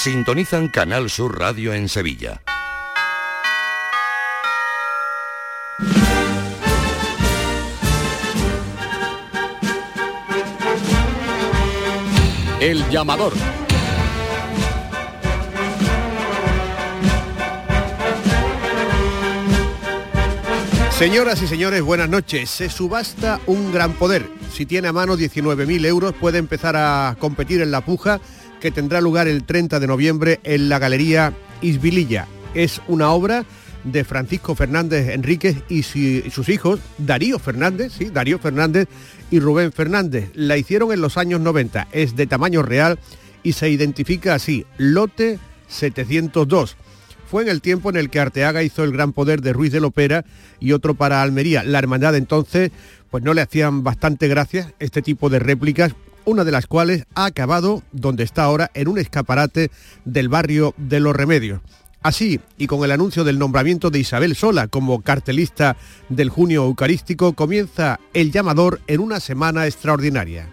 Sintonizan Canal Sur Radio en Sevilla. El llamador. Señoras y señores, buenas noches. Se subasta un gran poder. Si tiene a mano 19.000 euros, puede empezar a competir en la puja que tendrá lugar el 30 de noviembre en la Galería Isbililla. Es una obra de Francisco Fernández Enríquez y, sus hijos, Darío Fernández, Darío Fernández y Rubén Fernández. La hicieron en los años 90, es de tamaño real y se identifica así, lote 702 fue en el tiempo en el que Arteaga hizo el gran poder de Ruiz de Lopera y otro para Almería. La hermandad entonces pues no le hacían bastante gracias este tipo de réplicas, una de las cuales ha acabado donde está ahora en un escaparate del barrio de Los Remedios. Así, y con el anuncio del nombramiento de Isabel Sola como cartelista del junio eucarístico, comienza el llamador en una semana extraordinaria.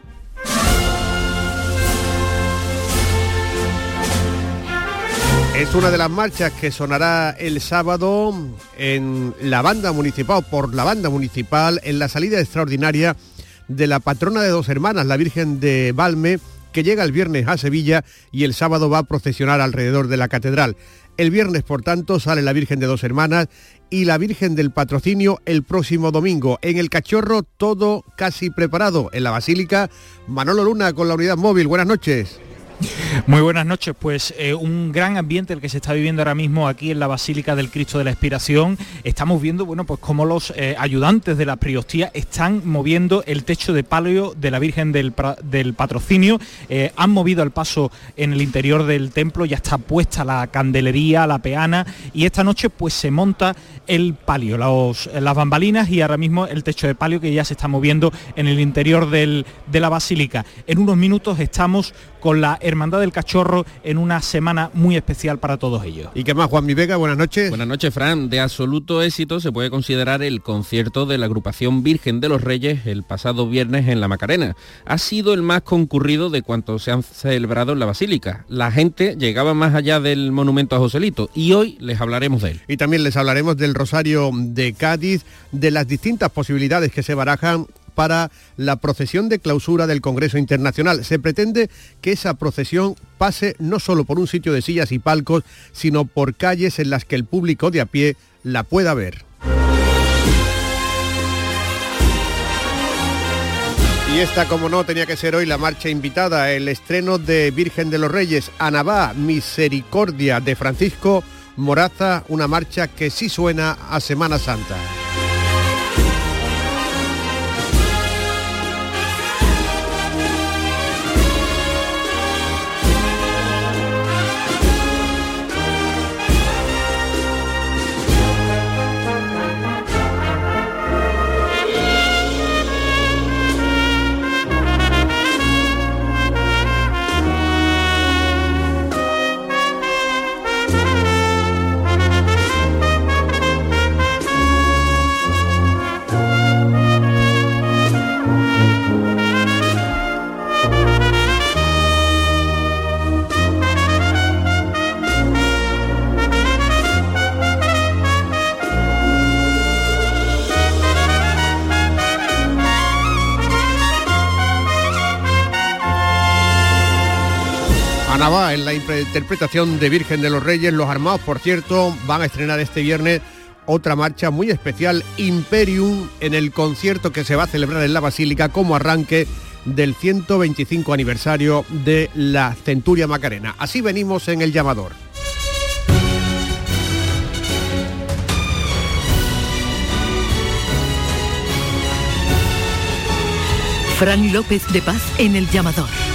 Es una de las marchas que sonará el sábado en la banda municipal, por la banda municipal, en la salida extraordinaria de la patrona de dos hermanas, la Virgen de Valme, que llega el viernes a Sevilla y el sábado va a procesionar alrededor de la catedral. El viernes, por tanto, sale la Virgen de dos hermanas y la Virgen del Patrocinio el próximo domingo. En el cachorro todo casi preparado. En la Basílica, Manolo Luna con la unidad móvil. Buenas noches. Muy buenas noches, pues eh, un gran ambiente el que se está viviendo ahora mismo aquí en la Basílica del Cristo de la Expiración. Estamos viendo, bueno, pues cómo los eh, ayudantes de la Priostía están moviendo el techo de palio de la Virgen del, Patrocinio. Eh, han movido el paso en el interior del templo, ya está puesta la candelería, la peana y esta noche pues se monta el palio, las bambalinas y ahora mismo el techo de palio que ya se está moviendo en el interior de la Basílica. En unos minutos estamos con la Hermandad del Cachorro en una semana muy especial para todos ellos. ¿Y qué más, Juan Mi Vega? Buenas noches. Buenas noches, Fran. De absoluto éxito se puede considerar el concierto de la agrupación Virgen de los Reyes el pasado viernes en La Macarena. Ha sido el más concurrido de cuantos se han celebrado en la Basílica. La gente llegaba más allá del monumento a Joselito y hoy les hablaremos de él. Y también les hablaremos del Rosario de Cádiz, de las distintas posibilidades que se barajan para la procesión de clausura del Congreso Internacional. Se pretende que esa procesión pase no solo por un sitio de sillas y palcos, sino por calles en las que el público de a pie la pueda ver. Y esta, como no, tenía que ser hoy la marcha invitada, el estreno de Virgen de los Reyes, Anabá, Misericordia de Francisco Moraza, una marcha que sí suena a Semana Santa. En la interpretación de Virgen de los Reyes. Los Armados, por cierto, van a estrenar este viernes otra marcha muy especial, Imperium, en el concierto que se va a celebrar en la Basílica como arranque del 125 aniversario de la Centuria Macarena. Así venimos en el llamador. Fran López de Paz en el llamador.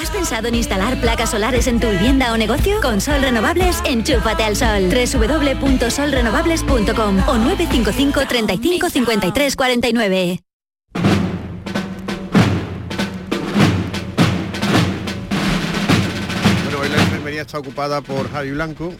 ¿Has pensado en instalar placas solares en tu vivienda o negocio? Con Sol Renovables, enchúfate al sol. www.solrenovables.com o 955 35 53 49. Bueno, hoy la enfermería está ocupada por Javi Blanco,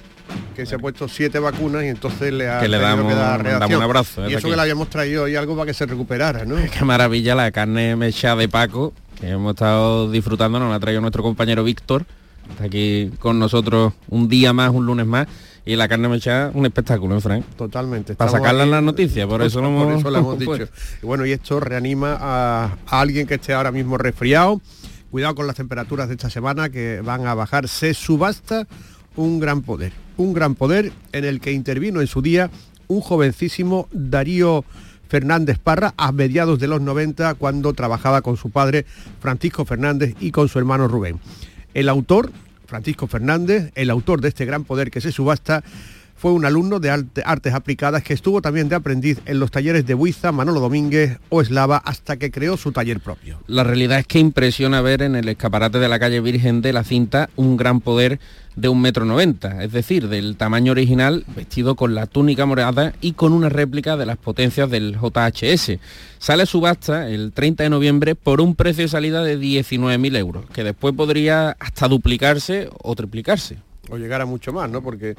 que se ha puesto siete vacunas y entonces le ha Que le damos- dar damos reacción. un abrazo, Y desde eso aquí. que le habíamos traído hoy algo para que se recuperara, ¿no? Qué maravilla la carne mechada de Paco, que hemos estado disfrutando, nos la ha traído nuestro compañero Víctor, está aquí con nosotros un día más, un lunes más, y la carne mechada, un espectáculo, ¿eh, Frank? Totalmente. Para sacarla en las noticias, por eso lo hemos- Por eso lo hemos dicho. Y bueno, y esto reanima a, a alguien que esté ahora mismo resfriado. Cuidado con las temperaturas de esta semana que van a bajar. Se subasta un gran poder. Un gran poder en el que intervino en su día un jovencísimo Darío Fernández Parra a mediados de los 90 cuando trabajaba con su padre Francisco Fernández y con su hermano Rubén. El autor, Francisco Fernández, el autor de este gran poder que se subasta, fue un alumno de arte- artes aplicadas que estuvo también de aprendiz en los talleres de Buiza, Manolo Domínguez o Eslava hasta que creó su taller propio. La realidad es que impresiona ver en el escaparate de la calle Virgen de la Cinta un gran poder de un metro noventa, es decir, del tamaño original, vestido con la túnica morada y con una réplica de las potencias del JHS. Sale a subasta el 30 de noviembre por un precio de salida de 19.000 euros, que después podría hasta duplicarse o triplicarse. O llegar a mucho más, ¿no? Porque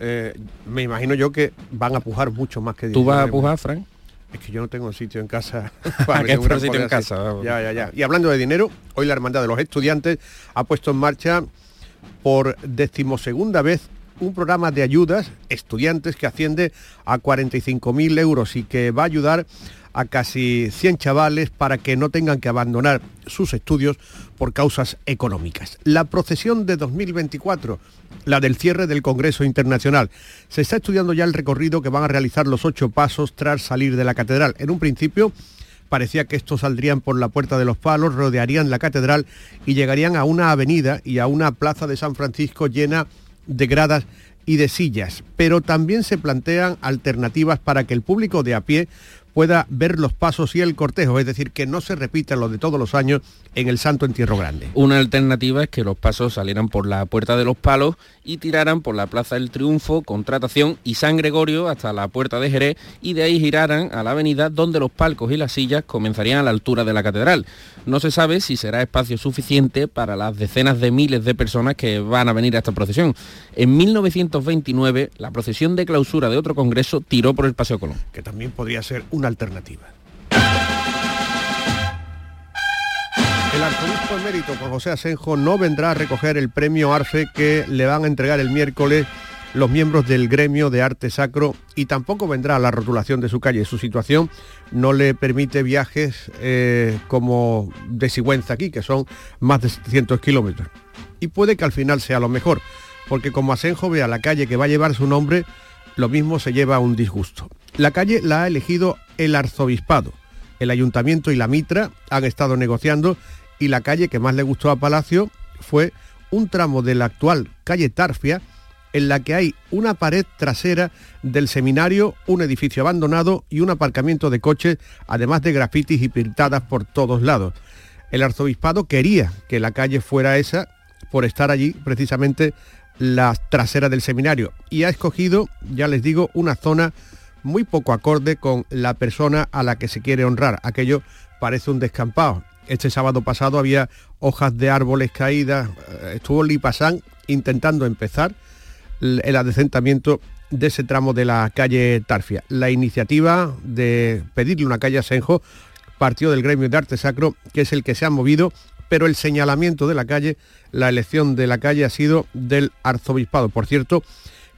eh, me imagino yo que van a pujar mucho más que ¿Tú vas a 19. pujar, Frank? Es que yo no tengo sitio en casa. ¿A para que sitio en casa? Ya, ya, ya. Y hablando de dinero, hoy la Hermandad de los Estudiantes ha puesto en marcha por decimosegunda vez un programa de ayudas estudiantes que asciende a 45.000 euros y que va a ayudar a casi 100 chavales para que no tengan que abandonar sus estudios por causas económicas. La procesión de 2024, la del cierre del Congreso Internacional, se está estudiando ya el recorrido que van a realizar los ocho pasos tras salir de la catedral. En un principio parecía que estos saldrían por la Puerta de los Palos, rodearían la catedral y llegarían a una avenida y a una plaza de San Francisco llena de gradas y de sillas. Pero también se plantean alternativas para que el público de a pie pueda ver los pasos y el cortejo, es decir, que no se repita lo de todos los años en el Santo Entierro Grande. Una alternativa es que los pasos salieran por la Puerta de los Palos y tiraran por la Plaza del Triunfo, Contratación y San Gregorio hasta la Puerta de Jerez y de ahí giraran a la avenida donde los palcos y las sillas comenzarían a la altura de la catedral. No se sabe si será espacio suficiente para las decenas de miles de personas que van a venir a esta procesión. En 1929, la procesión de clausura de otro congreso tiró por el Paseo Colón. que también podría ser una alternativa. El arzobispo emérito Juan José Asenjo no vendrá a recoger el premio Arfe que le van a entregar el miércoles los miembros del gremio de arte sacro y tampoco vendrá a la rotulación de su calle. Su situación no le permite viajes eh, como de Sigüenza aquí, que son más de 700 kilómetros. Y puede que al final sea lo mejor, porque como Asenjo vea la calle que va a llevar su nombre, lo mismo se lleva un disgusto. La calle la ha elegido el arzobispado. El ayuntamiento y la mitra han estado negociando y la calle que más le gustó a Palacio fue un tramo de la actual calle Tarfia en la que hay una pared trasera del seminario, un edificio abandonado y un aparcamiento de coches, además de grafitis y pintadas por todos lados. El arzobispado quería que la calle fuera esa por estar allí precisamente la trasera del seminario y ha escogido, ya les digo, una zona muy poco acorde con la persona a la que se quiere honrar. Aquello parece un descampado. Este sábado pasado había hojas de árboles caídas, eh, estuvo Lipasán intentando empezar el adecentamiento de ese tramo de la calle Tarfia. La iniciativa de pedirle una calle a partió del gremio de arte sacro, que es el que se ha movido, pero el señalamiento de la calle, la elección de la calle ha sido del arzobispado. Por cierto,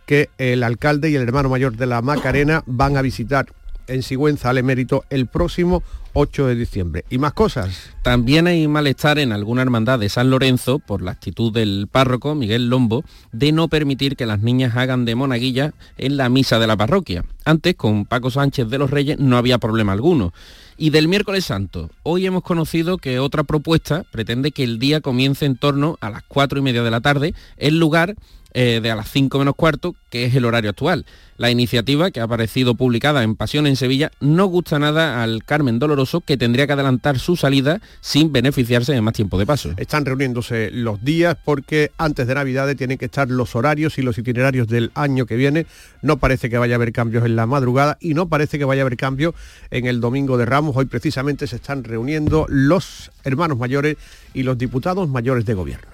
que el alcalde y el hermano mayor de la Macarena van a visitar en Sigüenza al emérito el próximo 8 de diciembre. Y más cosas. También hay malestar en alguna hermandad de San Lorenzo por la actitud del párroco Miguel Lombo de no permitir que las niñas hagan de monaguilla en la misa de la parroquia. Antes, con Paco Sánchez de los Reyes, no había problema alguno. Y del miércoles santo, hoy hemos conocido que otra propuesta pretende que el día comience en torno a las cuatro y media de la tarde, en lugar eh, de a las 5 menos cuarto, que es el horario actual. La iniciativa, que ha aparecido publicada en Pasión en Sevilla, no gusta nada al Carmen Doloroso, que tendría que adelantar su salida sin beneficiarse de más tiempo de paso. Están reuniéndose los días porque antes de Navidades tienen que estar los horarios y los itinerarios del año que viene. No parece que vaya a haber cambios en la madrugada y no parece que vaya a haber cambios en el domingo de Ramos. Hoy precisamente se están reuniendo los hermanos mayores y los diputados mayores de gobierno.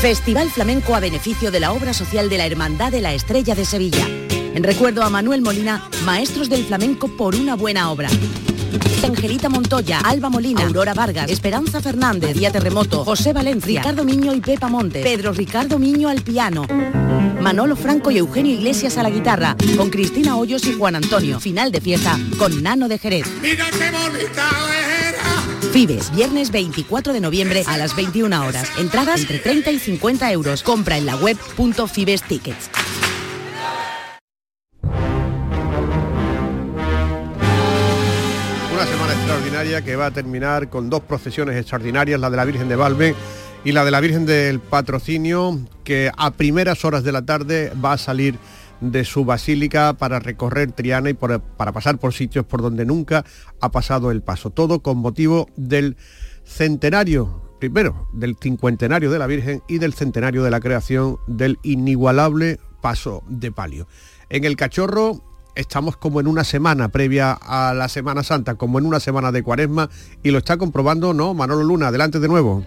Festival Flamenco a beneficio de la obra social de la Hermandad de la Estrella de Sevilla. En recuerdo a Manuel Molina, maestros del flamenco por una buena obra. Angelita Montoya, Alba Molina, Aurora Vargas, Esperanza Fernández, Día Terremoto, José Valencia, Ricardo Miño y Pepa Montes, Pedro Ricardo Miño al piano, Manolo Franco y Eugenio Iglesias a la guitarra, con Cristina Hoyos y Juan Antonio. Final de fiesta con Nano de Jerez. Mira qué bonita. Fibes, viernes 24 de noviembre a las 21 horas. Entradas entre 30 y 50 euros. Compra en la web Fibes Tickets. Una semana extraordinaria que va a terminar con dos procesiones extraordinarias, la de la Virgen de Valme y la de la Virgen del Patrocinio, que a primeras horas de la tarde va a salir de su basílica para recorrer Triana y para pasar por sitios por donde nunca ha pasado el paso. Todo con motivo del centenario, primero, del cincuentenario de la Virgen y del centenario de la creación del inigualable paso de palio. En el cachorro estamos como en una semana previa a la Semana Santa, como en una semana de cuaresma, y lo está comprobando, ¿no? Manolo Luna, adelante de nuevo.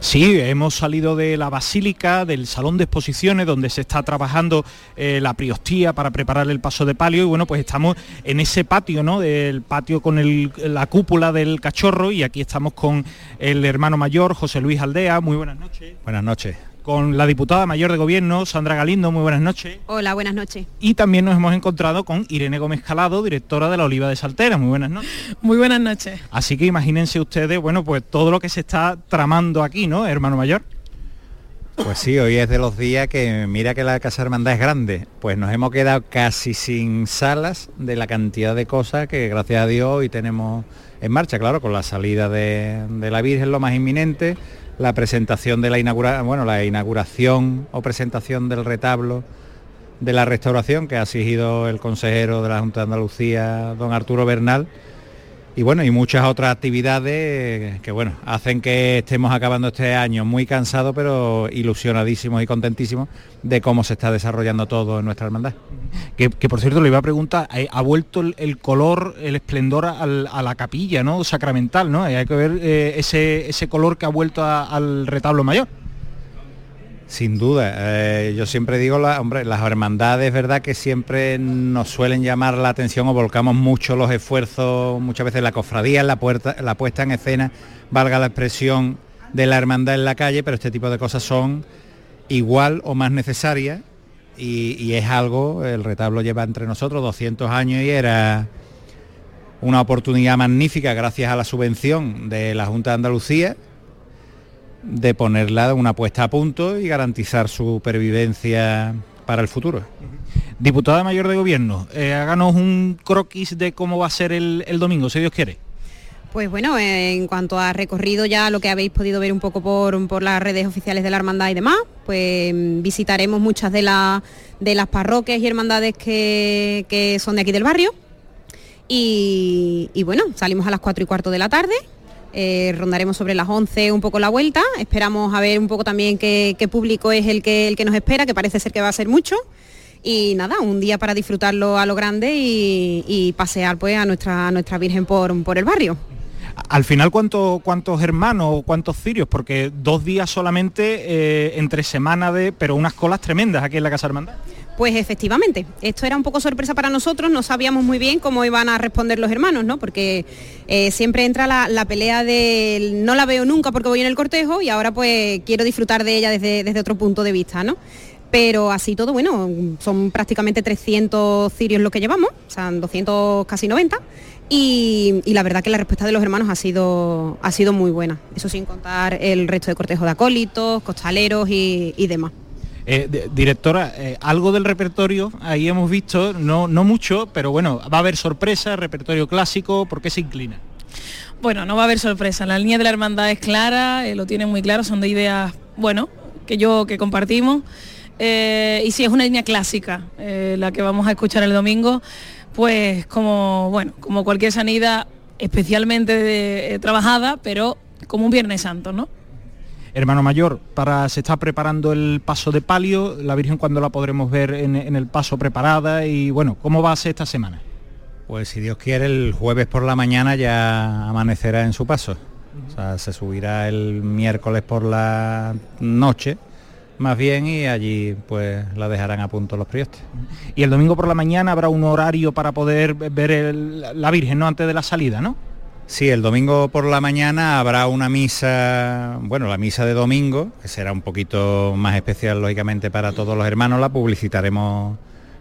Sí, hemos salido de la basílica, del salón de exposiciones, donde se está trabajando eh, la priostía para preparar el paso de palio y bueno, pues estamos en ese patio, ¿no? Del patio con el- la cúpula del cachorro y aquí estamos con el hermano mayor, José Luis Aldea. Muy buenas noches. Buenas noches. Con la diputada mayor de gobierno, Sandra Galindo. Muy buenas noches. Hola, buenas noches. Y también nos hemos encontrado con Irene Gómez Calado, directora de la Oliva de Saltera. Muy buenas noches. Muy buenas noches. Así que imagínense ustedes, bueno, pues todo lo que se está tramando aquí, ¿no, hermano mayor? Pues sí, hoy es de los días que mira que la Casa Hermandad es grande. Pues nos hemos quedado casi sin salas de la cantidad de cosas que gracias a Dios hoy tenemos en marcha, claro, con la salida de, de la Virgen lo más inminente, la presentación de la inauguración, bueno, la inauguración o presentación del retablo de la restauración que ha exigido el consejero de la Junta de Andalucía, don Arturo Bernal. Y bueno, y muchas otras actividades que bueno, hacen que estemos acabando este año muy cansados, pero ilusionadísimos y contentísimos de cómo se está desarrollando todo en nuestra hermandad. Que, por cierto le iba a preguntar, eh, ha vuelto el, color, el esplendor a la capilla, ¿no? Sacramental, ¿no? Hay que ver eh, ese, ese color que ha vuelto al retablo mayor. Sin duda, eh, yo siempre digo, hombre, las hermandades, verdad que siempre nos suelen llamar la atención o volcamos mucho los esfuerzos, muchas veces la cofradía, la, puerta, la puesta en escena, valga la expresión de la hermandad en la calle, pero este tipo de cosas son igual o más necesarias y, y es algo, el retablo lleva entre nosotros 200 años y era una oportunidad magnífica gracias a la subvención de la Junta de Andalucía de ponerla una puesta a punto y garantizar su pervivencia para el futuro. Diputada mayor de gobierno, eh, háganos un croquis de cómo va a ser el, el domingo, si Dios quiere. Pues bueno, eh, en cuanto a recorrido ya lo que habéis podido ver un poco por, por las redes oficiales de la hermandad y demás, pues mm, visitaremos muchas de, la- de las parroquias y hermandades que, que son de aquí del barrio. Y, y bueno, salimos a las 4 y cuarto de la tarde, eh, rondaremos sobre las 11 un poco la vuelta, esperamos a ver un poco también qué, público es el que, el que nos espera, que parece ser que va a ser mucho. Y nada, un día para disfrutarlo a lo grande y, pasear pues a nuestra, nuestra Virgen por, por el barrio. Al final, ¿cuánto- ¿cuántos hermanos o cuántos cirios? Porque dos días solamente eh, entre semana de, pero unas colas tremendas aquí en la Casa Hermandad. Pues efectivamente, esto era un poco sorpresa para nosotros, no sabíamos muy bien cómo iban a responder los hermanos, ¿no? Porque eh, siempre entra la, pelea de no la veo nunca porque voy en el cortejo y ahora pues quiero disfrutar de ella desde, desde otro punto de vista, ¿no? pero así todo, bueno, son prácticamente 300 cirios lo que llevamos, o sea, 200, casi 90, y, la verdad que la respuesta de los hermanos ha sido, ha sido muy buena, eso sin contar el resto de cortejo de acólitos, costaleros y, demás. Eh, directora, eh, algo del repertorio, ahí hemos visto, no, no mucho, pero bueno, va a haber sorpresa, repertorio clásico, ¿por qué se inclina? Bueno, no va a haber sorpresa, la línea de la hermandad es clara, eh, lo tienen muy claro, son de ideas, bueno, que yo, que compartimos. Y si es una línea clásica la que vamos a escuchar el domingo, pues como, bueno, como cualquier sanidad especialmente trabajada, pero como un Viernes Santo, ¿no? Hermano mayor, para se está preparando el paso de palio, la Virgen cuando la podremos ver en, el paso preparada y bueno, ¿cómo va a ser esta semana? Pues si Dios quiere, el jueves por la mañana ya amanecerá en su paso. O sea, se subirá el miércoles por la noche más bien y allí pues la dejarán a punto los priostes. Y el domingo por la mañana habrá un horario para poder ver la Virgen, ¿no? Antes de la salida, ¿no? Sí, el domingo por la mañana habrá una misa, bueno, la misa de domingo, que será un poquito más especial lógicamente para todos los hermanos, la publicitaremos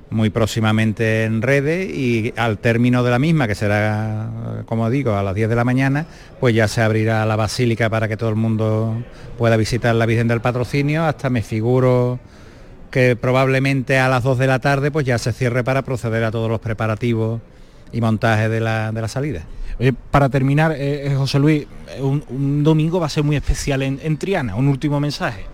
muy próximamente en redes y al término de la misma, que será, como digo, a las 10 de la mañana, pues ya se abrirá la basílica para que todo el mundo pueda visitar la Virgen del Patrocinio, hasta me figuro que probablemente a las 2 de la tarde pues ya se cierre para proceder a todos los preparativos y montaje de la, salida. Para terminar, eh, eh, José Luis, un, domingo va a ser muy especial en Triana, un último mensaje.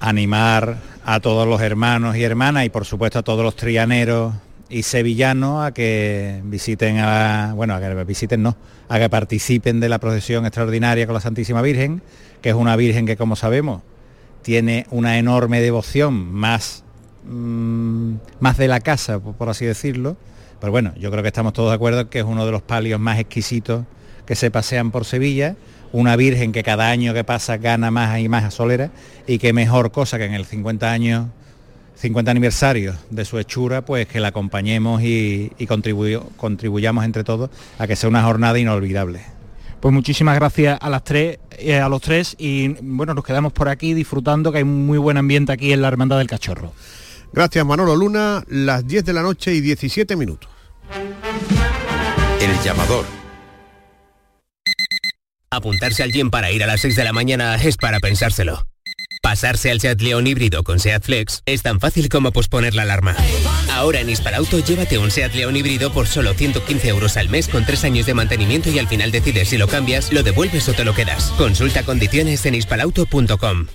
Animar a todos los hermanos y hermanas y por supuesto a todos los trianeros y sevillanos a que visiten a, bueno, a que visiten no, a que participen de la procesión extraordinaria con la Santísima Virgen, que es una Virgen que como sabemos tiene una enorme devoción, más, mm, más de la casa, por, así decirlo. Pero bueno, yo creo que estamos todos de acuerdo que es uno de los palios más exquisitos que se pasean por Sevilla una virgen que cada año que pasa gana más y más a solera y que mejor cosa que en el 50 años 50 aniversario de su hechura, pues que la acompañemos y, contribuyamos entre todos a que sea una jornada inolvidable. Pues muchísimas gracias a las tres, eh, a los tres y bueno, nos quedamos por aquí disfrutando que hay un muy buen ambiente aquí en la Hermandad del Cachorro. Gracias Manolo Luna, las 10 de la noche y 17 minutos. El llamador Apuntarse al gym para ir a las 6 de la mañana es para pensárselo. Pasarse al Seat León híbrido con Seat Flex es tan fácil como posponer la alarma. Ahora en Hispalauto llévate un Seat León híbrido por solo 115 euros al mes con 3 años de mantenimiento y al final decides si lo cambias, lo devuelves o te lo quedas. Consulta condiciones en hispalauto.com.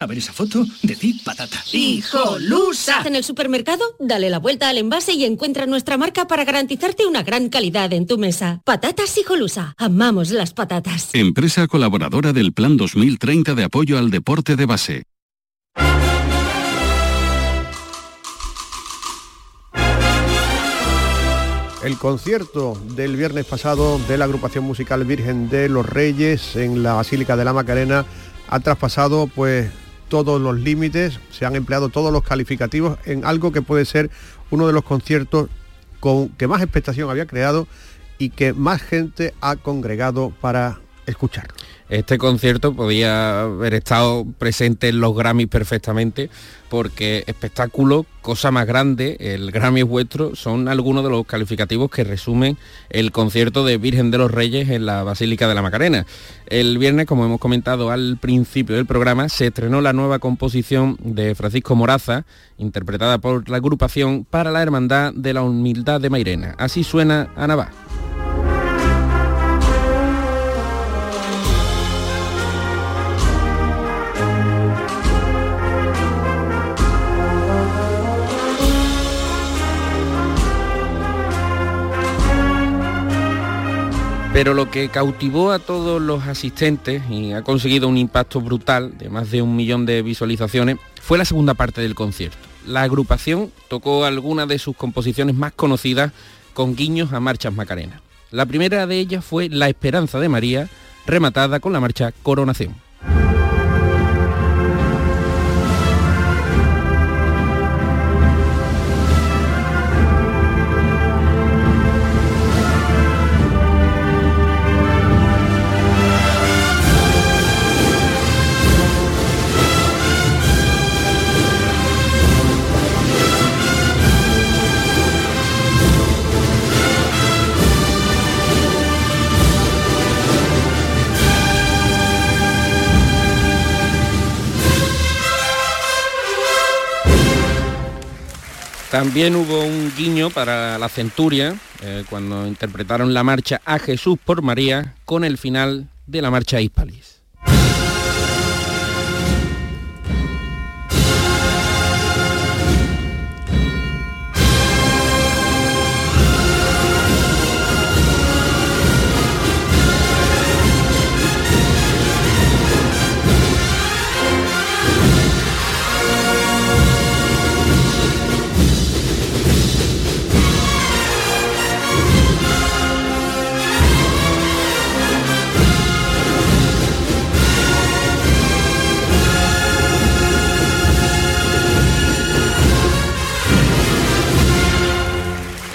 A ver esa foto, decid patata. ¡Hijolusa! En el supermercado, dale la vuelta al envase y encuentra nuestra marca para garantizarte una gran calidad en tu mesa. Patatas Hijolusa. Amamos las patatas. Empresa colaboradora del Plan 2030 de apoyo al deporte de base. El concierto del viernes pasado de la agrupación musical Virgen de los Reyes en la Basílica de la Macarena ha traspasado pues todos los límites, se han empleado todos los calificativos en algo que puede ser uno de los conciertos con que más expectación había creado y que más gente ha congregado para escucharlo. Este concierto podía haber estado presente en los Grammys perfectamente porque espectáculo, cosa más grande, el Grammy es vuestro, son algunos de los calificativos que resumen el concierto de Virgen de los Reyes en la Basílica de la Macarena. El viernes, como hemos comentado al principio del programa, se estrenó la nueva composición de Francisco Moraza, interpretada por la agrupación para la Hermandad de la Humildad de Mairena. Así suena Anabá. Pero lo que cautivó a todos los asistentes y ha conseguido un impacto brutal de más de un millón de visualizaciones fue la segunda parte del concierto. La agrupación tocó algunas de sus composiciones más conocidas con guiños a marchas macarenas. La primera de ellas fue La Esperanza de María, rematada con la marcha Coronación. También hubo un guiño para la Centuria, eh, cuando interpretaron la marcha A Jesús por María con el final de la marcha Hispalis.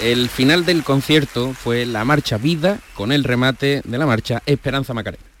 El final del concierto fue la marcha Vida con el remate de la marcha Esperanza Macarena.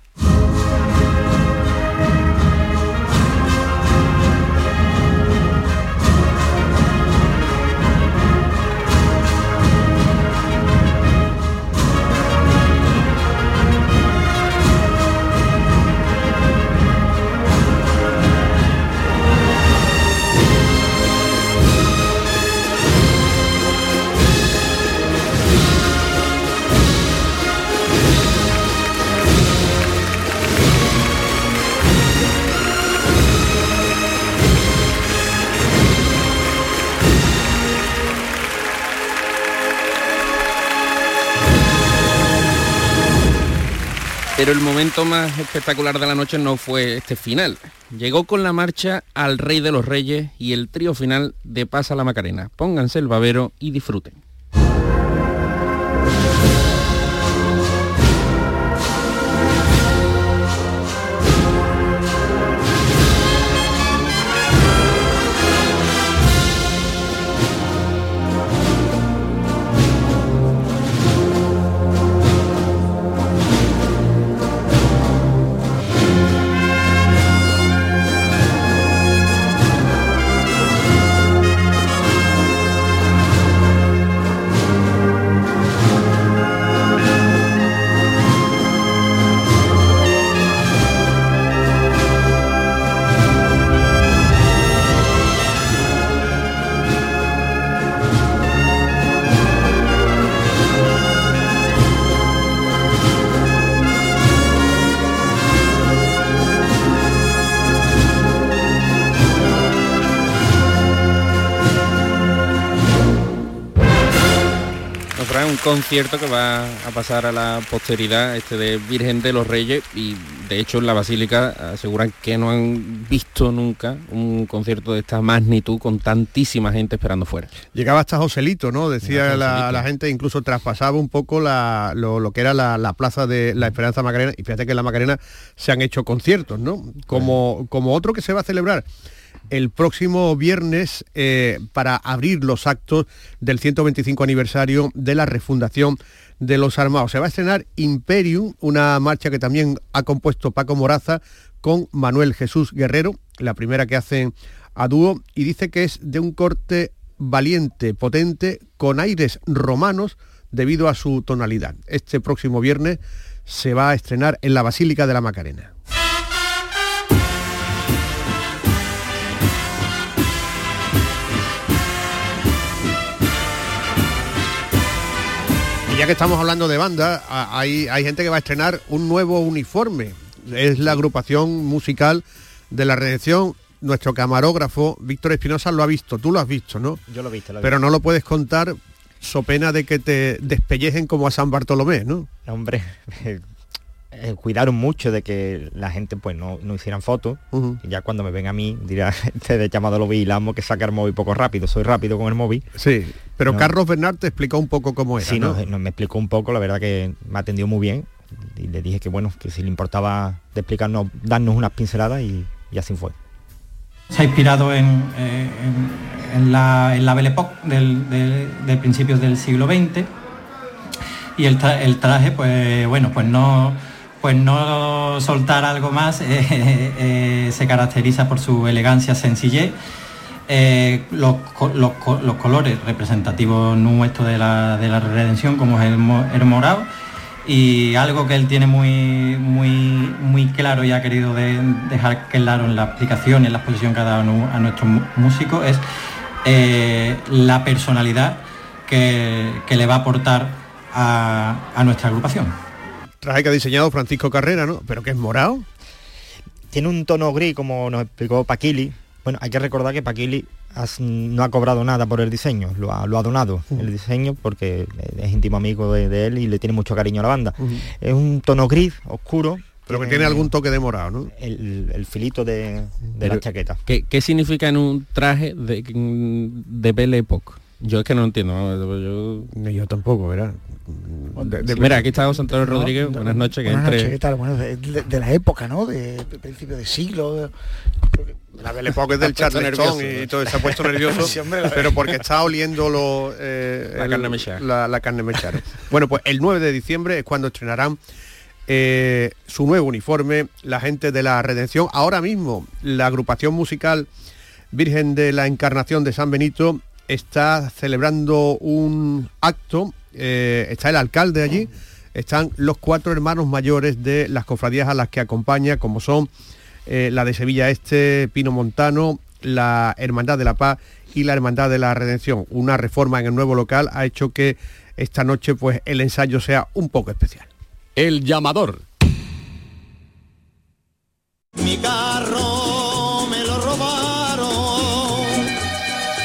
Pero el momento más espectacular de la noche no fue este final. Llegó con la marcha al Rey de los Reyes y el trío final de Pasa la Macarena. Pónganse el babero y disfruten. Concierto que va a pasar a la posteridad, este de Virgen de los Reyes, y de hecho en la Basílica aseguran que no han visto nunca un concierto de esta magnitud con tantísima gente esperando fuera. Llegaba hasta Joselito, ¿no? Decía la, gente, incluso traspasaba un poco lo, que era la, plaza de la Esperanza Macarena, y fíjate que en la Macarena se han hecho conciertos, ¿no? Como, como otro que se va a celebrar el próximo viernes eh, para abrir los actos del 125 aniversario de la refundación de los armados. Se va a estrenar Imperium, una marcha que también ha compuesto Paco Moraza con Manuel Jesús Guerrero, la primera que hacen a dúo, y dice que es de un corte valiente, potente, con aires romanos debido a su tonalidad. Este próximo viernes se va a estrenar en la Basílica de la Macarena. Y ya que estamos hablando de banda, hay, hay gente que va a estrenar un nuevo uniforme. Es la agrupación musical de la redención. Nuestro camarógrafo, Víctor Espinosa, lo ha visto. Tú lo has visto, ¿no? Yo lo he visto. Pero no lo puedes contar so pena de que te despellejen como a San Bartolomé, ¿no? Hombre, eh, cuidaron mucho de que la gente pues no, hicieran fotos. Y ya cuando me ven a mí dirá este de llamado lo vigilamos que saca el móvil poco rápido soy rápido con el móvil sí pero Carlos Bernard te explicó un poco cómo era sí ¿no? me explicó un poco la verdad que me atendió muy bien. Y le dije que bueno que si le importaba de explicarnos darnos unas pinceladas y, así fue. Se ha inspirado en, eh, en, la, en la Belle Époque del, de, principios del siglo XX y el, el traje pues bueno pues no pues no soltar algo más eh, eh, se caracteriza por su elegancia, sencillez. Eh, los, colores representativos nuestros de la, de la redención, como es el, morado, y algo que él tiene muy, muy, muy claro y ha querido dejar claro en la aplicación y en la exposición que ha dado a nuestros músicos es la personalidad que, que, le va a aportar a, a nuestra agrupación. Traje que ha diseñado Francisco Carrera, ¿no? ¿Pero que es morado? Tiene un tono gris, como nos explicó Paquili. Bueno, hay que recordar que Paquili no ha cobrado nada por el diseño, lo ha, lo ha donado uh -huh. el diseño porque es íntimo amigo de, de, él y le tiene mucho cariño a la banda. Uh -huh. Es un tono gris, oscuro. Pero que tiene algún toque de morado, ¿no? El, el filito de, de la chaqueta. ¿qué, ¿qué, significa en un traje de, de Belle Époque? Yo es que no lo entiendo. Yo... yo tampoco, ¿verdad? De, de, Mira, aquí está José Antonio no, Rodríguez, buenas noches. Que buenas entre... noches, ¿qué tal? Bueno, de, de, la época, ¿no? De, principio de siglo. La Époque es del Charleston y todo se ha puesto nervioso, sí, hombre, pero porque está oliendo lo, eh, la, el, carne mechar. La, la, carne mechar. bueno, pues el 9 de diciembre es cuando estrenarán eh, su nuevo uniforme, la gente de la Redención. Ahora mismo, la agrupación musical Virgen de la Encarnación de San Benito está celebrando un acto, eh, está el alcalde allí, están los cuatro hermanos mayores de las cofradías a las que acompaña, como son eh, la de Sevilla Este, Pino Montano, la Hermandad de la Paz y la Hermandad de la Redención. Una reforma en el nuevo local ha hecho que esta noche pues el ensayo sea un poco especial. El llamador. Mi carro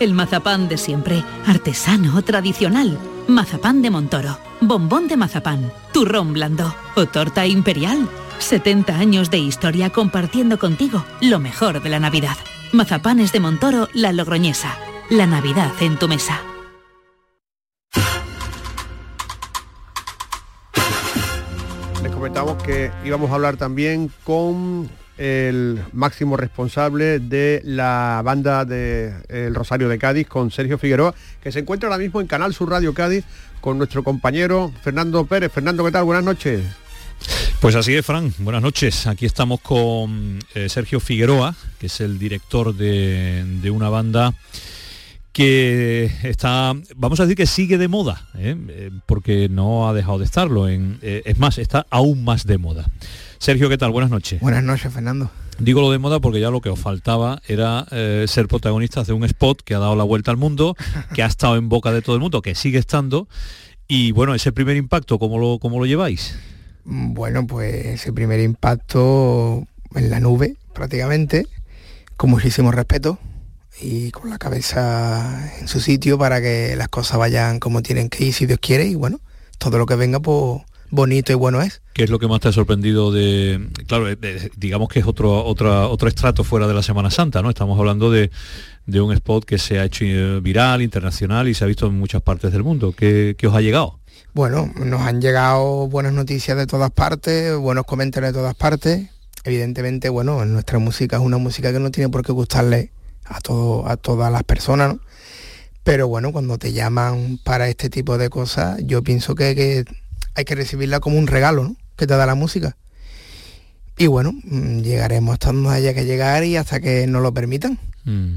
El mazapán de siempre, artesano, tradicional. Mazapán de Montoro, bombón de mazapán, turrón blando o torta imperial. 70 años de historia compartiendo contigo lo mejor de la Navidad. Mazapanes de Montoro, la Logroñesa. La Navidad en tu mesa. Les comentamos que íbamos a hablar también con el máximo responsable de la banda de El Rosario de Cádiz con Sergio Figueroa, que se encuentra ahora mismo en Canal Sur Radio Cádiz con nuestro compañero Fernando Pérez. Fernando, ¿qué tal? Buenas noches. Pues así es, Fran. Buenas noches. Aquí estamos con eh, Sergio Figueroa, que es el director de, de, una banda que está, vamos a decir que sigue de moda, ¿eh? porque no ha dejado de estarlo. En, eh, es más, está aún más de moda. Sergio, ¿qué tal? Buenas noches. Buenas noches, Fernando. Digo lo de moda porque ya lo que os faltaba era eh, ser protagonistas de un spot que ha dado la vuelta al mundo, que ha estado en boca de todo el mundo, que sigue estando. Y bueno, ese primer impacto, ¿cómo lo, cómo lo lleváis? Bueno, pues ese primer impacto en la nube, prácticamente, con muchísimo respeto y con la cabeza en su sitio para que las cosas vayan como tienen que ir, si Dios quiere, y bueno, todo lo que venga, pues bonito y bueno es. ¿Qué es lo que más te ha sorprendido de, claro, de, digamos que es otro, otro, otro estrato fuera de la Semana Santa, ¿no? Estamos hablando de, de un spot que se ha hecho viral, internacional y se ha visto en muchas partes del mundo. ¿Qué, qué os ha llegado? Bueno, nos han llegado buenas noticias de todas partes, buenos comentarios de todas partes. Evidentemente, bueno, nuestra música es una música que no tiene por qué gustarle a, todo, a todas las personas, ¿no? Pero bueno, cuando te llaman para este tipo de cosas, yo pienso que, que hay que recibirla como un regalo ¿no? que te da la música. Y bueno, llegaremos hasta donde haya que llegar y hasta que nos lo permitan. Mm.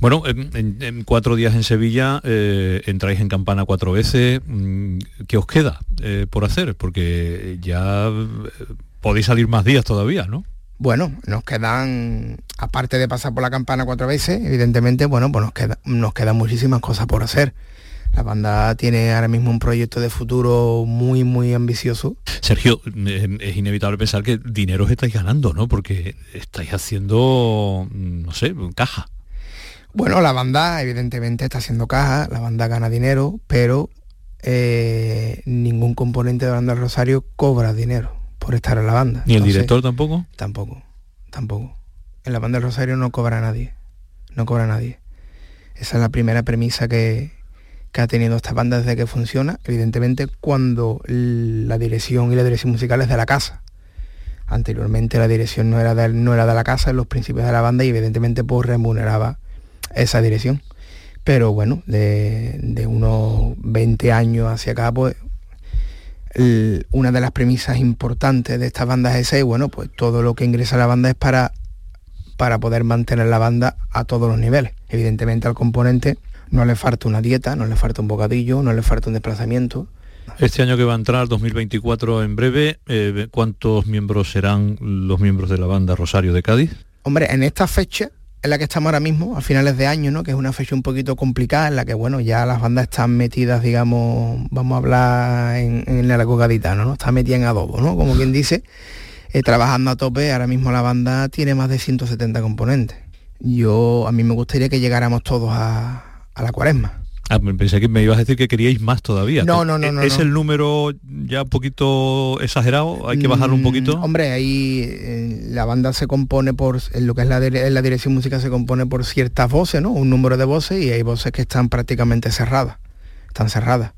Bueno, en, en, en, cuatro días en Sevilla eh, entráis en campana cuatro veces. ¿Qué os queda eh, por hacer? Porque ya podéis salir más días todavía, ¿no? Bueno, nos quedan, aparte de pasar por la campana cuatro veces, evidentemente, bueno, pues nos, queda, nos quedan muchísimas cosas por hacer. La banda tiene ahora mismo un proyecto de futuro muy, muy ambicioso. Sergio, es inevitable pensar que dinero os estáis ganando, ¿no? Porque estáis haciendo, no sé, caja. Bueno, la banda evidentemente está haciendo caja, la banda gana dinero, pero eh, ningún componente de la banda del Rosario cobra dinero por estar en la banda. ¿Ni el Entonces, director tampoco? Tampoco, tampoco. En la banda del Rosario no cobra nadie, no cobra nadie. Esa es la primera premisa que, que ha tenido esta banda desde que funciona, evidentemente cuando la dirección y la dirección musical es de la casa. Anteriormente la dirección no era de, no era de la casa en los principios de la banda y evidentemente pues remuneraba esa dirección. pero bueno, de, de unos 20 años hacia acá, pues una de las premisas importantes de estas bandas es esa y bueno, pues todo lo que ingresa a la banda es para, para poder mantener la banda a todos los niveles. Evidentemente al componente no le falta una dieta, no le falta un bocadillo, no le falta un desplazamiento. Este año que va a entrar, 2024 en breve, eh, ¿cuántos miembros serán los miembros de la banda Rosario de Cádiz? Hombre, en esta fecha en la que estamos ahora mismo, a finales de año, ¿no? Que es una fecha un poquito complicada, en la que, bueno, ya las bandas están metidas, digamos, vamos a hablar en, en el gaditano, ¿no? Está metida en adobo, ¿no? Como quien dice, eh, trabajando a tope, ahora mismo la banda tiene más de 170 componentes. Yo, a mí me gustaría que llegáramos todos a, a la cuaresma. Ah, me- pensé que me ibas a decir que queríais más todavía. No, no, no, ¿E- no, ¿Es no. el número ya un poquito exagerado? ¿Hay que bajarlo un Mm, poquito? Hombre, ahí eh, la banda se compone por, en lo que es la, en la dirección musical se compone por ciertas voces, ¿no? Un número de voces y hay voces que están prácticamente cerradas, están cerradas.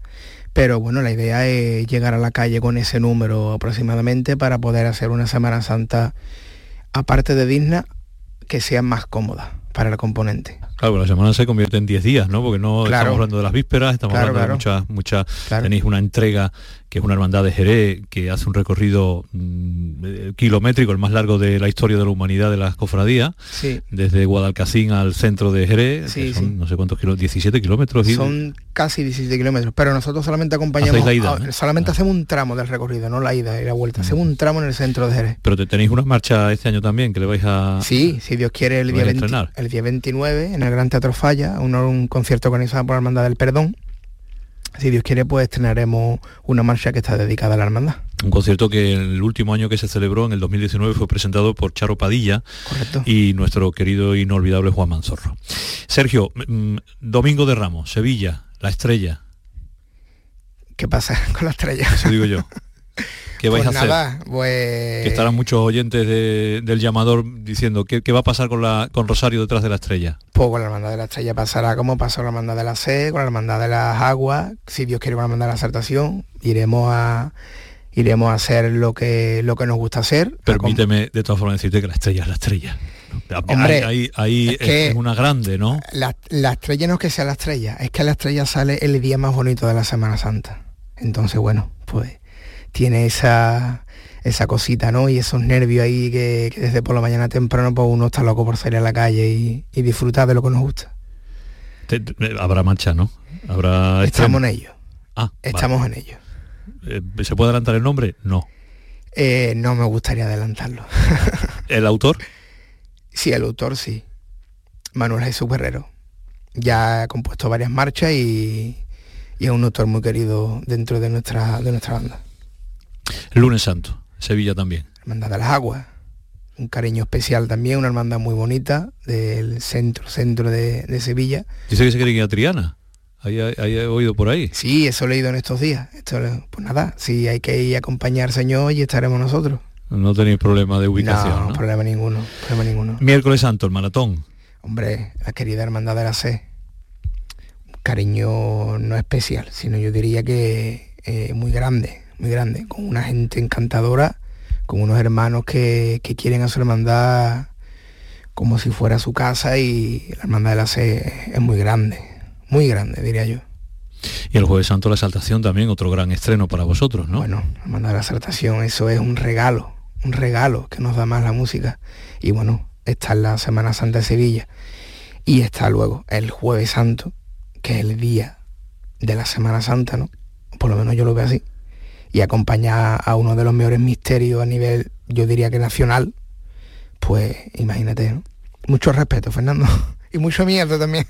Pero bueno, la idea es llegar a la calle con ese número aproximadamente para poder hacer una Semana Santa, aparte de digna, que sea más cómoda para el componente. Claro, la semana se convierte en 10 días, ¿no? Porque no Claro. estamos hablando de las vísperas, estamos Claro, hablando claro. de muchas, muchas. Tenéis una entrega que es una hermandad de Jerez que hace un recorrido mm, eh, kilométrico, el más largo de la historia de la humanidad de las cofradías, Sí. desde Guadalcacín al centro de Jerez, Sí, que son sí. no sé cuántos kilómetros, 17 kilómetros. y- Son casi 17 kilómetros, pero nosotros solamente acompañamos, la ida, a- ¿no? Ah. solamente hacemos un tramo del recorrido, no la ida y la vuelta, hacemos un tramo en el centro de Jerez. Pero te- tenéis una marcha este año también que le vais a... Sí, si Dios quiere, el día, vais a 20 estrenar. el día 29 en el Gran Teatro Falla, un, un concierto organizado por la Hermandad del Perdón. Si Dios quiere, pues estrenaremos una marcha que está dedicada a la hermandad. Un concierto que el último año que se celebró, en el 2019, fue presentado por Charo Padilla y nuestro querido e inolvidable Juan Manzorro. Sergio, mm, Domingo de Ramos, Sevilla, La Estrella. ¿Qué pasa con la estrella? Eso digo yo. ¿Qué vais Pues a hacer? nada, pues... Que estarán muchos oyentes de- del llamador diciendo ¿qué, qué va a pasar con, la, con Rosario detrás de la estrella. Pues con la hermandad de la estrella pasará como pasó con la hermandad de la sed, con la hermandad de las aguas, si Dios quiere con la hermandad de la acertación, iremos a iremos a hacer lo que lo que nos gusta hacer. Permíteme de todas formas decirte que la estrella es la estrella. Hombre, ahí ahí- es es, que- es una grande, ¿no? La, la estrella no es que sea la estrella, es que la estrella sale el día más bonito de la Semana Santa. Entonces, bueno, pues tiene esa, esa cosita, ¿no? Y esos nervios ahí que, que desde por la mañana temprano pues uno está loco por salir a la calle y, y disfrutar de lo que nos gusta. Te- te- habrá marcha, ¿no? Habrá Estamos en ello. Ah, Estamos vale. en ello. Eh, ¿Se puede adelantar el nombre? No. Eh, no me gustaría adelantarlo. ¿El autor? Sí, el autor sí. Manuel Jesús Guerrero. Ya ha compuesto varias marchas y, y es un autor muy querido dentro de nuestra, de nuestra banda. Lunes Santo, Sevilla también. Hermandad de las Aguas. Un cariño especial también, una hermandad muy bonita del centro, centro de, de Sevilla. Dice que se quiere ir a Triana. Ahí, he oído por ahí. Sí, eso he leído en estos días. Esto, pues nada, sí hay que ir a acompañar Señor y estaremos nosotros. No tenéis problema de ubicación, no, ¿no? problema ninguno, problema ninguno. Miércoles Santo, el maratón. Hombre, la querida hermandad de la C. Un cariño no especial, sino yo diría que eh, muy grande, muy grande, con una gente encantadora, con unos hermanos que, que quieren a su hermandad como si fuera su casa y la hermandad de la C es muy grande, muy grande, diría yo. Y el Jueves Santo, la exaltación también, otro gran estreno para vosotros, ¿no? Bueno, la hermandad de la exaltación, eso es un regalo, un regalo que nos da más la música. Y bueno, está en la Semana Santa de Sevilla. Y está luego el Jueves Santo, que es el día de la Semana Santa, ¿no? Por lo menos yo lo veo así. Y acompañar a uno de los mejores misterios a nivel, yo diría que nacional, pues imagínate, ¿no? Mucho respeto, Fernando. Y mucho miedo también.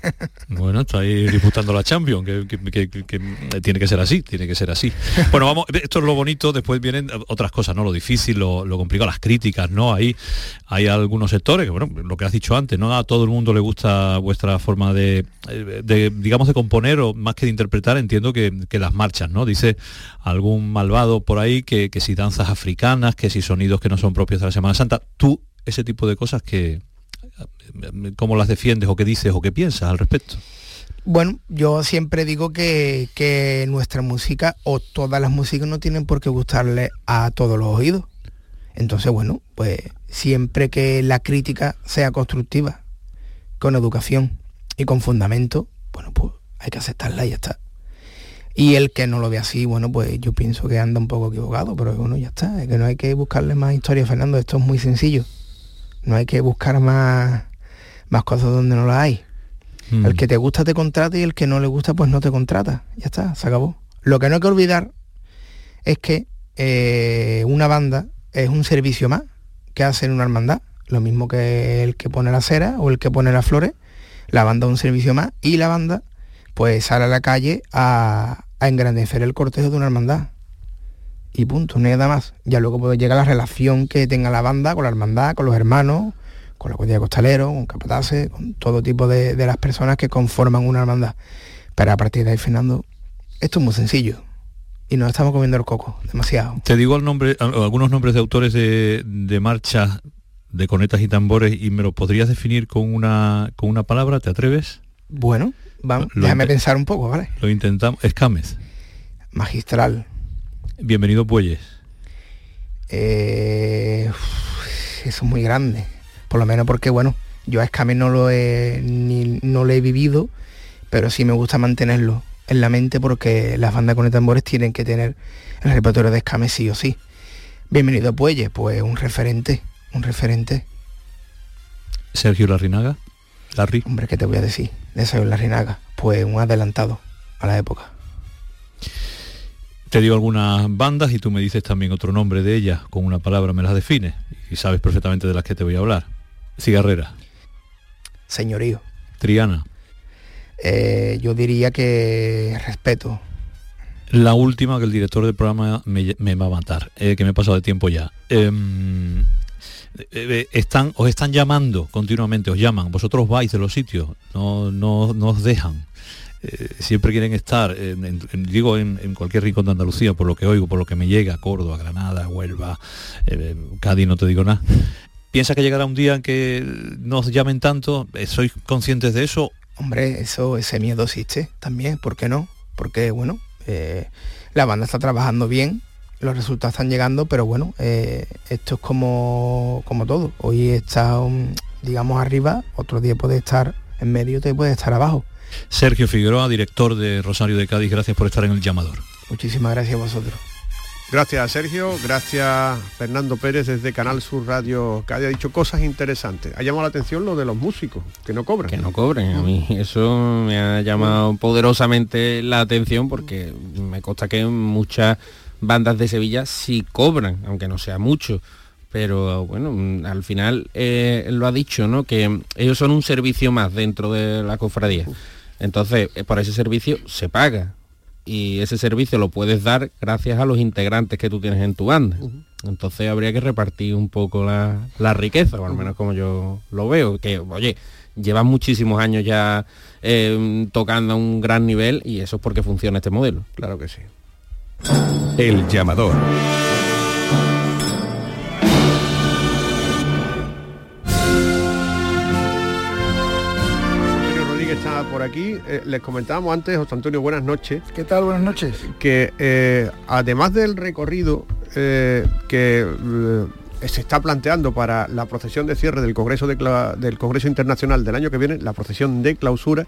Bueno, estáis disputando la Champions, que, tiene que ser así, tiene que ser así. Bueno, vamos, esto es lo bonito, después vienen otras cosas, ¿no? Lo difícil, lo, lo complicado, las críticas, ¿no? Ahí hay algunos sectores, que bueno, lo que has dicho antes, ¿no? A todo el mundo le gusta vuestra forma de, digamos, de componer o más que de interpretar, entiendo que, las marchas, ¿no? Dice algún malvado por ahí que si danzas africanas, que si sonidos que no son propios de la Semana Santa, tú, ese tipo de cosas que cómo las defiendes o qué dices o qué piensas al respecto. Bueno, yo siempre digo que, que nuestra música o todas las músicas no tienen por qué gustarle a todos los oídos. Entonces, bueno, pues siempre que la crítica sea constructiva, con educación y con fundamento, bueno, hay que aceptarla y ya está. Y el que no lo ve así, bueno, pues yo pienso que anda un poco equivocado, pero bueno, ya está, es que no hay que buscarle más historia, Fernando, esto es muy sencillo. No hay que buscar más, más cosas donde no las hay. Mm. El que te gusta te contrata y el que no le gusta pues no te contrata. Ya está, se acabó. Lo que no hay que olvidar es que eh, una banda es un servicio más que hace en una hermandad. Lo mismo que el que pone la cera o el que pone las flores. La banda es un servicio más y la banda pues sale a la calle a, a engrandecer el cortejo de una hermandad. Y punto, no hay nada más. Ya luego pues llega la relación que tenga la banda con la hermandad, con los hermanos, con la cuadrilla costalero, con capataces, con todo tipo de, de las personas que conforman una hermandad. Pero a partir de ahí, Fernando, esto es muy sencillo. Y nos estamos comiendo el coco, demasiado. Te digo el nombre, al- algunos nombres de autores de, de marchas, de conetas y tambores, y me lo podrías definir con una, con una palabra, ¿te atreves? Bueno, vamos, Lo déjame pensar un poco, ¿vale? Lo intentamos. Escámez. Magistral. Bienvenido Bueyes. Eh, eso es muy grande. Por lo menos porque, bueno, yo a Escame no lo he, ni, no lo he vivido, pero sí me gusta mantenerlo en la mente porque las bandas con tambores tienen que tener el repertorio de Escame sí o sí. Bienvenido Puelle, pues un referente, un referente. Sergio Larrinaga. Larry. Hombre, ¿qué te voy a decir? De Sergio Larrinaga, pues un adelantado a la época. Te digo algunas bandas y tú me dices también otro nombre de ellas, con una palabra me las defines y sabes perfectamente de las que te voy a hablar. Cigarrera, Señorío. Triana, Eh, yo diría que respeto. la última que el director del programa me, me va a matar, eh, que me he pasado de tiempo ya. Em, eh, están, os están llamando continuamente, os llaman, vosotros vais de los sitios, no, no, no os dejan. Eh, siempre quieren estar, en- digo en, cualquier rincón de Andalucía, por lo que oigo, por lo que me llega, Córdoba, Granada, Huelva, eh, Cádiz, no te digo nada. ¿Piensa que llegará un día en que nos llamen tanto? Eh, ¿Sois conscientes de eso? Hombre, eso, ese miedo existe también, ¿por qué no? Porque, bueno, eh, la banda está trabajando bien, los resultados están llegando, pero bueno, esto es como, como todo. Hoy está, digamos, arriba, otro día puede estar en medio, te puede estar abajo. Sergio Figueroa, director de Rosario de Cádiz, gracias por estar en el llamador. Muchísimas gracias a vosotros. Gracias Sergio, gracias Fernando Pérez desde Canal Sur Radio que haya dicho cosas interesantes. Ha llamado la atención lo de los músicos, que no cobran. Que no cobren. A mí eso me ha llamado poderosamente la atención porque me consta que muchas bandas de Sevilla sí cobran, aunque no sea mucho. Pero bueno, mm, al final eh, lo ha dicho, ¿no? Que ellos son un servicio más dentro de la cofradía. Entonces, eh, por ese servicio se paga. Y ese servicio lo puedes dar gracias a los integrantes que tú tienes en tu banda. Entonces habría que repartir un poco la, la riqueza, o al menos como yo lo veo. Que, oye, llevan muchísimos años ya eh, tocando a un gran nivel y eso es porque funciona este modelo. Claro que sí. El llamador. Aquí. Eh, les comentábamos antes, José Antonio, buenas noches. ¿Qué tal? Buenas noches. Que eh, además del recorrido eh, que se está planteando para la procesión de cierre del Congreso, de del Congreso Internacional del año que viene, la procesión de clausura,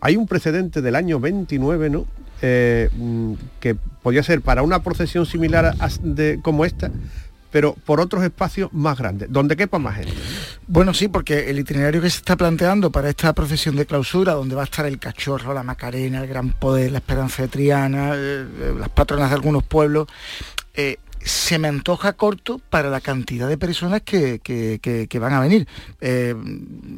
hay un precedente del año 29, ¿no? Mm, que podía ser para una procesión similar a- de- como esta, pero por otros espacios más grandes, donde quepa más gente. Bueno, sí, porque el itinerario que se está planteando para esta procesión de clausura, donde va a estar el cachorro, la Macarena, el Gran Poder, la Esperanza de Triana, eh, eh, las patronas de algunos pueblos, eh, se me antoja corto para la cantidad de personas que, que- que- que van a venir. Eh,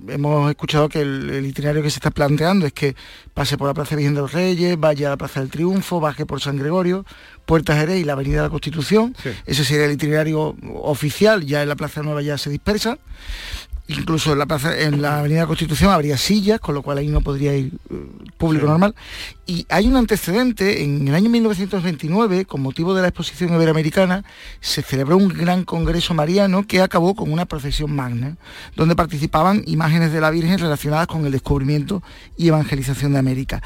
hemos escuchado que el, el itinerario que se está planteando es que pase por la Plaza Virgen de los Reyes, vaya a la Plaza del Triunfo, baje por San Gregorio, Puerta Jerez y la Avenida de la Constitución. Ese sería el itinerario oficial, ya en la Plaza Nueva ya se dispersa. Incluso en la plaza, en la Avenida de la Constitución habría sillas, con lo cual ahí no podría ir eh, público normal. Y hay un antecedente, en el año 1929, con motivo de la exposición iberoamericana, se celebró un gran congreso mariano que acabó con una procesión magna, donde participaban imágenes de la Virgen relacionadas con el descubrimiento y evangelización de América.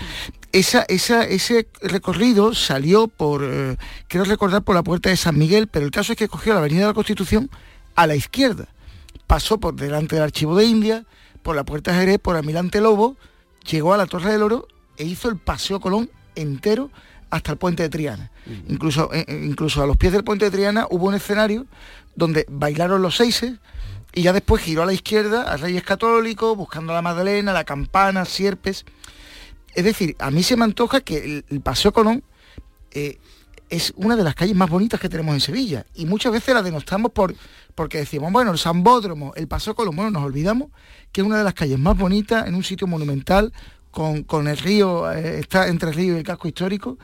Esa, esa- ese recorrido salió por, eh, quiero recordar, por la puerta de San Miguel, pero el caso es que cogió la Avenida de la Constitución a la izquierda pasó por delante del archivo de India, por la puerta de Jerez, por Almirante Lobo, llegó a la Torre del Oro e hizo el Paseo Colón entero hasta el puente de Triana. Incluso, eh, eh, incluso a los pies del puente de Triana hubo un escenario donde bailaron los seises y ya después giró a la izquierda a Reyes Católicos, buscando la Magdalena, la Campana, Sierpes. Es decir, a mí se me antoja que el, el Paseo Colón eh, es una de las calles más bonitas que tenemos en Sevilla. Y muchas veces la denostamos por, porque decimos, bueno, el Sambódromo, el Paseo Colón, bueno, nos olvidamos que es una de las calles más bonitas en un sitio monumental, con, con el río, eh, está entre el río y el casco histórico,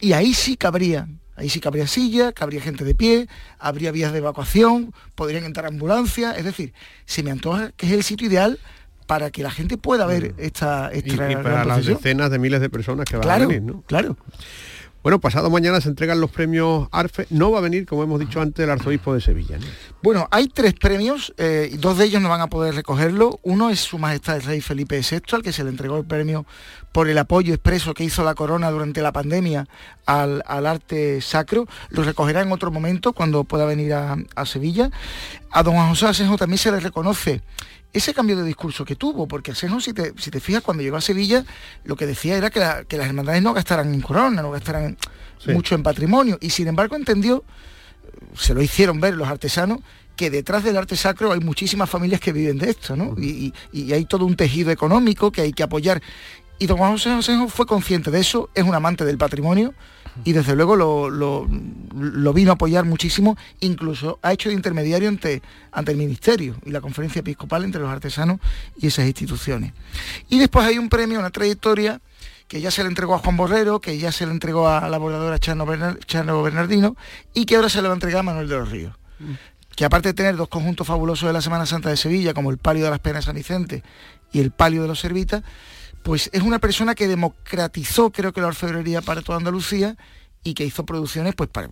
y ahí sí cabría, ahí sí cabría silla, cabría gente de pie, habría vías de evacuación, podrían entrar ambulancias, es decir, se me antoja que es el sitio ideal para que la gente pueda ver esta, esta Y, para las decenas de miles de personas que van Claro, a venir, ¿no? Claro. Bueno, pasado mañana se entregan los premios ARFE. No va a venir, como hemos dicho antes, el arzobispo de Sevilla. ¿no? Bueno, hay tres premios, eh, dos de ellos no van a poder recogerlo. Uno es Su Majestad el Rey Felipe VI, al que se le entregó el premio por el apoyo expreso que hizo la corona durante la pandemia al, arte sacro. Lo recogerá en otro momento, cuando pueda venir a, Sevilla. A don José Asenjo también se le reconoce ese cambio de discurso que tuvo, porque Asenjo, si te, si te fijas, cuando llegó a Sevilla, lo que decía era que, la- que las hermandades no gastaran en corona, no gastaran Sí. mucho en patrimonio, y sin embargo entendió se lo hicieron ver los artesanos que detrás del arte sacro hay muchísimas familias que viven de esto, ¿no? Y, y- y hay todo un tejido económico que hay que apoyar. Y don Juan José Asenjo fue consciente de eso, es un amante del patrimonio y desde luego lo, lo- lo vino a apoyar muchísimo, incluso ha hecho de intermediario ante, ante el ministerio y la conferencia episcopal entre los artesanos y esas instituciones. Y después hay un premio, una trayectoria que ya se le entregó a Juan Borrero, que ya se le entregó a la bordadora Chano, Bernar- Chano Bernardino y que ahora se le va a entregar a Manuel de los Ríos. Que aparte de tener dos conjuntos fabulosos de la Semana Santa de Sevilla, como el Palio de las Penas de San Vicente y el Palio de los Servitas, pues es una persona que democratizó, creo que la orfebrería para toda Andalucía y que hizo producciones pues para,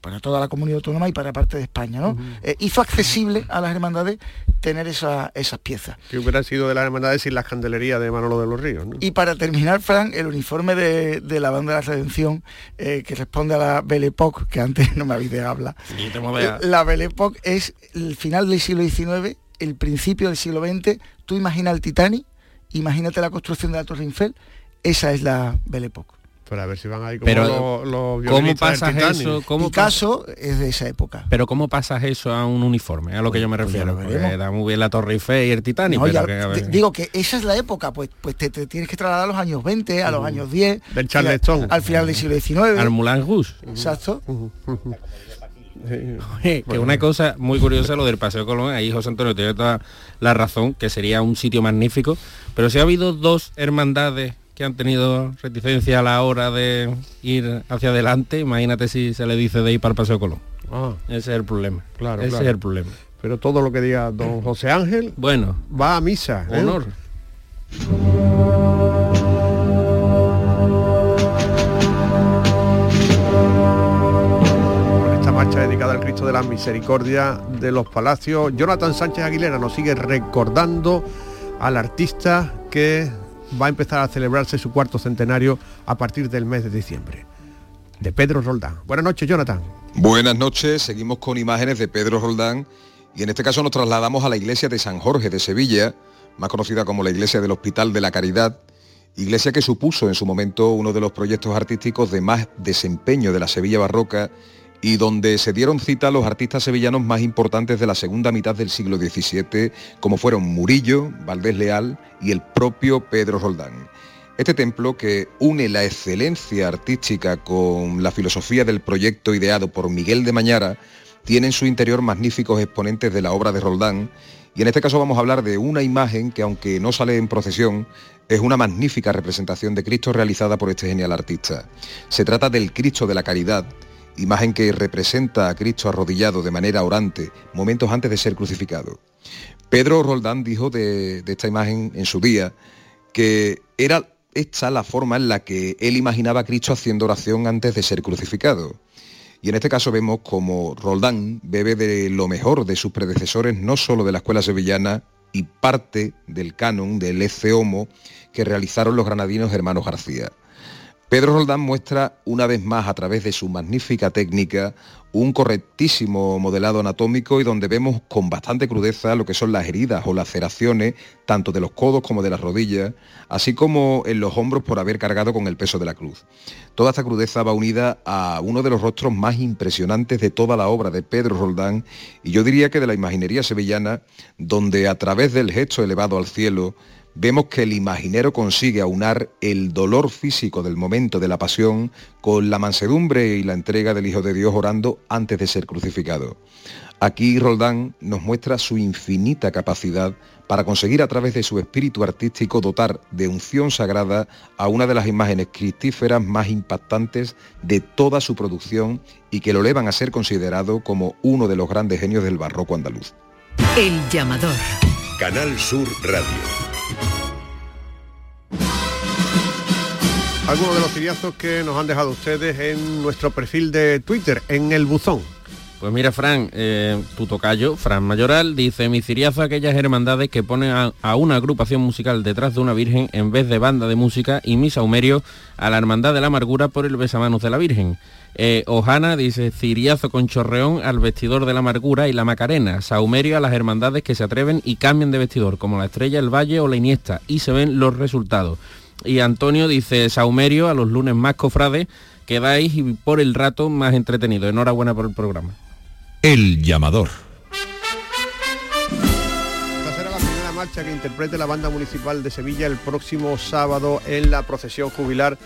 para toda la comunidad autónoma y para parte de España, ¿no? Eh, hizo accesible a las hermandades tener esa- esas piezas. Que hubiera sido de las hermandades sin las candelerías de Manolo de los Ríos. ¿no? Y para terminar, Fran, el uniforme de, de la banda de la Redención, eh, que responde a la Belle Époque, que antes no me habéis de hablar. modea. La Belle Époque es el final del siglo XIX, el principio del siglo XX. Tú imagina el Titanic, imagínate la construcción de la Torre Eiffel, esa es la Belle Époque. Pero a ver si van ahí como Pero, los, los ¿cómo pasas eso? ¿Cómo Picasso es de esa época. Pero ¿cómo pasas eso a un uniforme? A lo que yo me Pues refiero. Porque veremos. da muy bien la Torre Eiffel y el Titanic, No, pero ya- que, a ver, te- digo que esa es la época, pues, pues te, te tienes que trasladar a los años 20, a los años 10. Del Charleston. Al final del siglo XIX. al Moulin Rouge. Exacto. Que una cosa muy curiosa lo del Paseo Colón, ahí José Antonio tiene toda la razón, que sería un sitio magnífico, pero si ha habido dos hermandades que han tenido reticencia a la hora de ir hacia adelante, imagínate si se le dice de ir para el Paseo Colón. Ah, Ese es el problema. claro, Ese claro. es el problema. Pero todo lo que diga don José Ángel Bueno, va a misa. ¿eh? honor. Cristo de la Misericordia de los Palacios, Jonathan Sánchez Aguilera nos sigue recordando al artista que va a empezar a celebrarse su cuarto centenario a partir del mes de diciembre, de Pedro Roldán. Buenas noches, Jonathan. Buenas noches, seguimos con imágenes de Pedro Roldán y en este caso nos trasladamos a la iglesia de San Jorge de Sevilla, más conocida como la iglesia del Hospital de la Caridad, iglesia que supuso en su momento uno de los proyectos artísticos de más desempeño de la Sevilla barroca y donde se dieron cita los artistas sevillanos más importantes de la segunda mitad del siglo XVII, como fueron Murillo, Valdés Leal y el propio Pedro Roldán. Este templo, que une la excelencia artística con la filosofía del proyecto ideado por Miguel de Mañara, tiene en su interior magníficos exponentes de la obra de Roldán, y en este caso vamos a hablar de una imagen que, aunque no sale en procesión, es una magnífica representación de Cristo realizada por este genial artista. Se trata del Cristo de la Caridad, imagen que representa a Cristo arrodillado de manera orante, momentos antes de ser crucificado. Pedro Roldán dijo de, esta imagen en su día que era esta la forma en la que él imaginaba a Cristo haciendo oración antes de ser crucificado. Y en este caso vemos como Roldán bebe de lo mejor de sus predecesores, no solo de la escuela sevillana y parte del canon del Ece que realizaron los granadinos hermanos García. Pedro Roldán muestra una vez más a través de su magnífica técnica un correctísimo modelado anatómico y donde vemos con bastante crudeza lo que son las heridas o laceraciones, tanto de los codos como de las rodillas, así como en los hombros por haber cargado con el peso de la cruz. Toda esta crudeza va unida a uno de los rostros más impresionantes de toda la obra de Pedro Roldán y yo diría que de la imaginería sevillana, donde a través del gesto elevado al cielo, vemos que el imaginero consigue aunar el dolor físico del momento de la pasión con la mansedumbre y la entrega del Hijo de Dios orando antes de ser crucificado. Aquí Roldán nos muestra su infinita capacidad para conseguir a través de su espíritu artístico dotar de unción sagrada a una de las imágenes cristíferas más impactantes de toda su producción y que lo elevan a ser considerado como uno de los grandes genios del barroco andaluz. El llamador. Canal Sur Radio. Algunos de los ciriazos que nos han dejado ustedes en nuestro perfil de Twitter, en el buzón. Pues mira, Fran, eh, tu tocayo, Fran Mayoral, dice, mi ciriazo a aquellas hermandades que ponen a, a, una agrupación musical detrás de una virgen en vez de banda de música y mi saumerio a la hermandad de la amargura por el besamanos de la virgen. Eh, Ojana dice, ciriazo con chorreón al vestidor de la amargura y la macarena, saumerio a las hermandades que se atreven y cambian de vestidor, como la estrella, el valle o la iniesta, y se ven los resultados. Y Antonio dice, saumerio a los lunes más cofrades, quedáis y por el rato más entretenido. Enhorabuena por el programa. El llamador. Esta será la primera marcha que interprete la banda municipal de Sevilla el próximo sábado en la procesión jubilar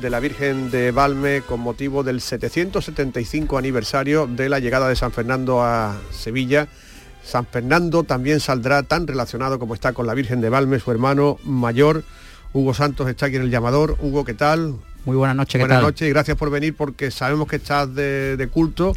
de la Virgen de Valme con motivo del 775 aniversario de la llegada de San Fernando a Sevilla. San Fernando también saldrá tan relacionado como está con la Virgen de Valme, su hermano mayor. Hugo Santos está aquí en el llamador. Hugo, ¿qué tal? Muy buenas noches, ¿qué Buenas noches y gracias por venir porque sabemos que estás de, de culto,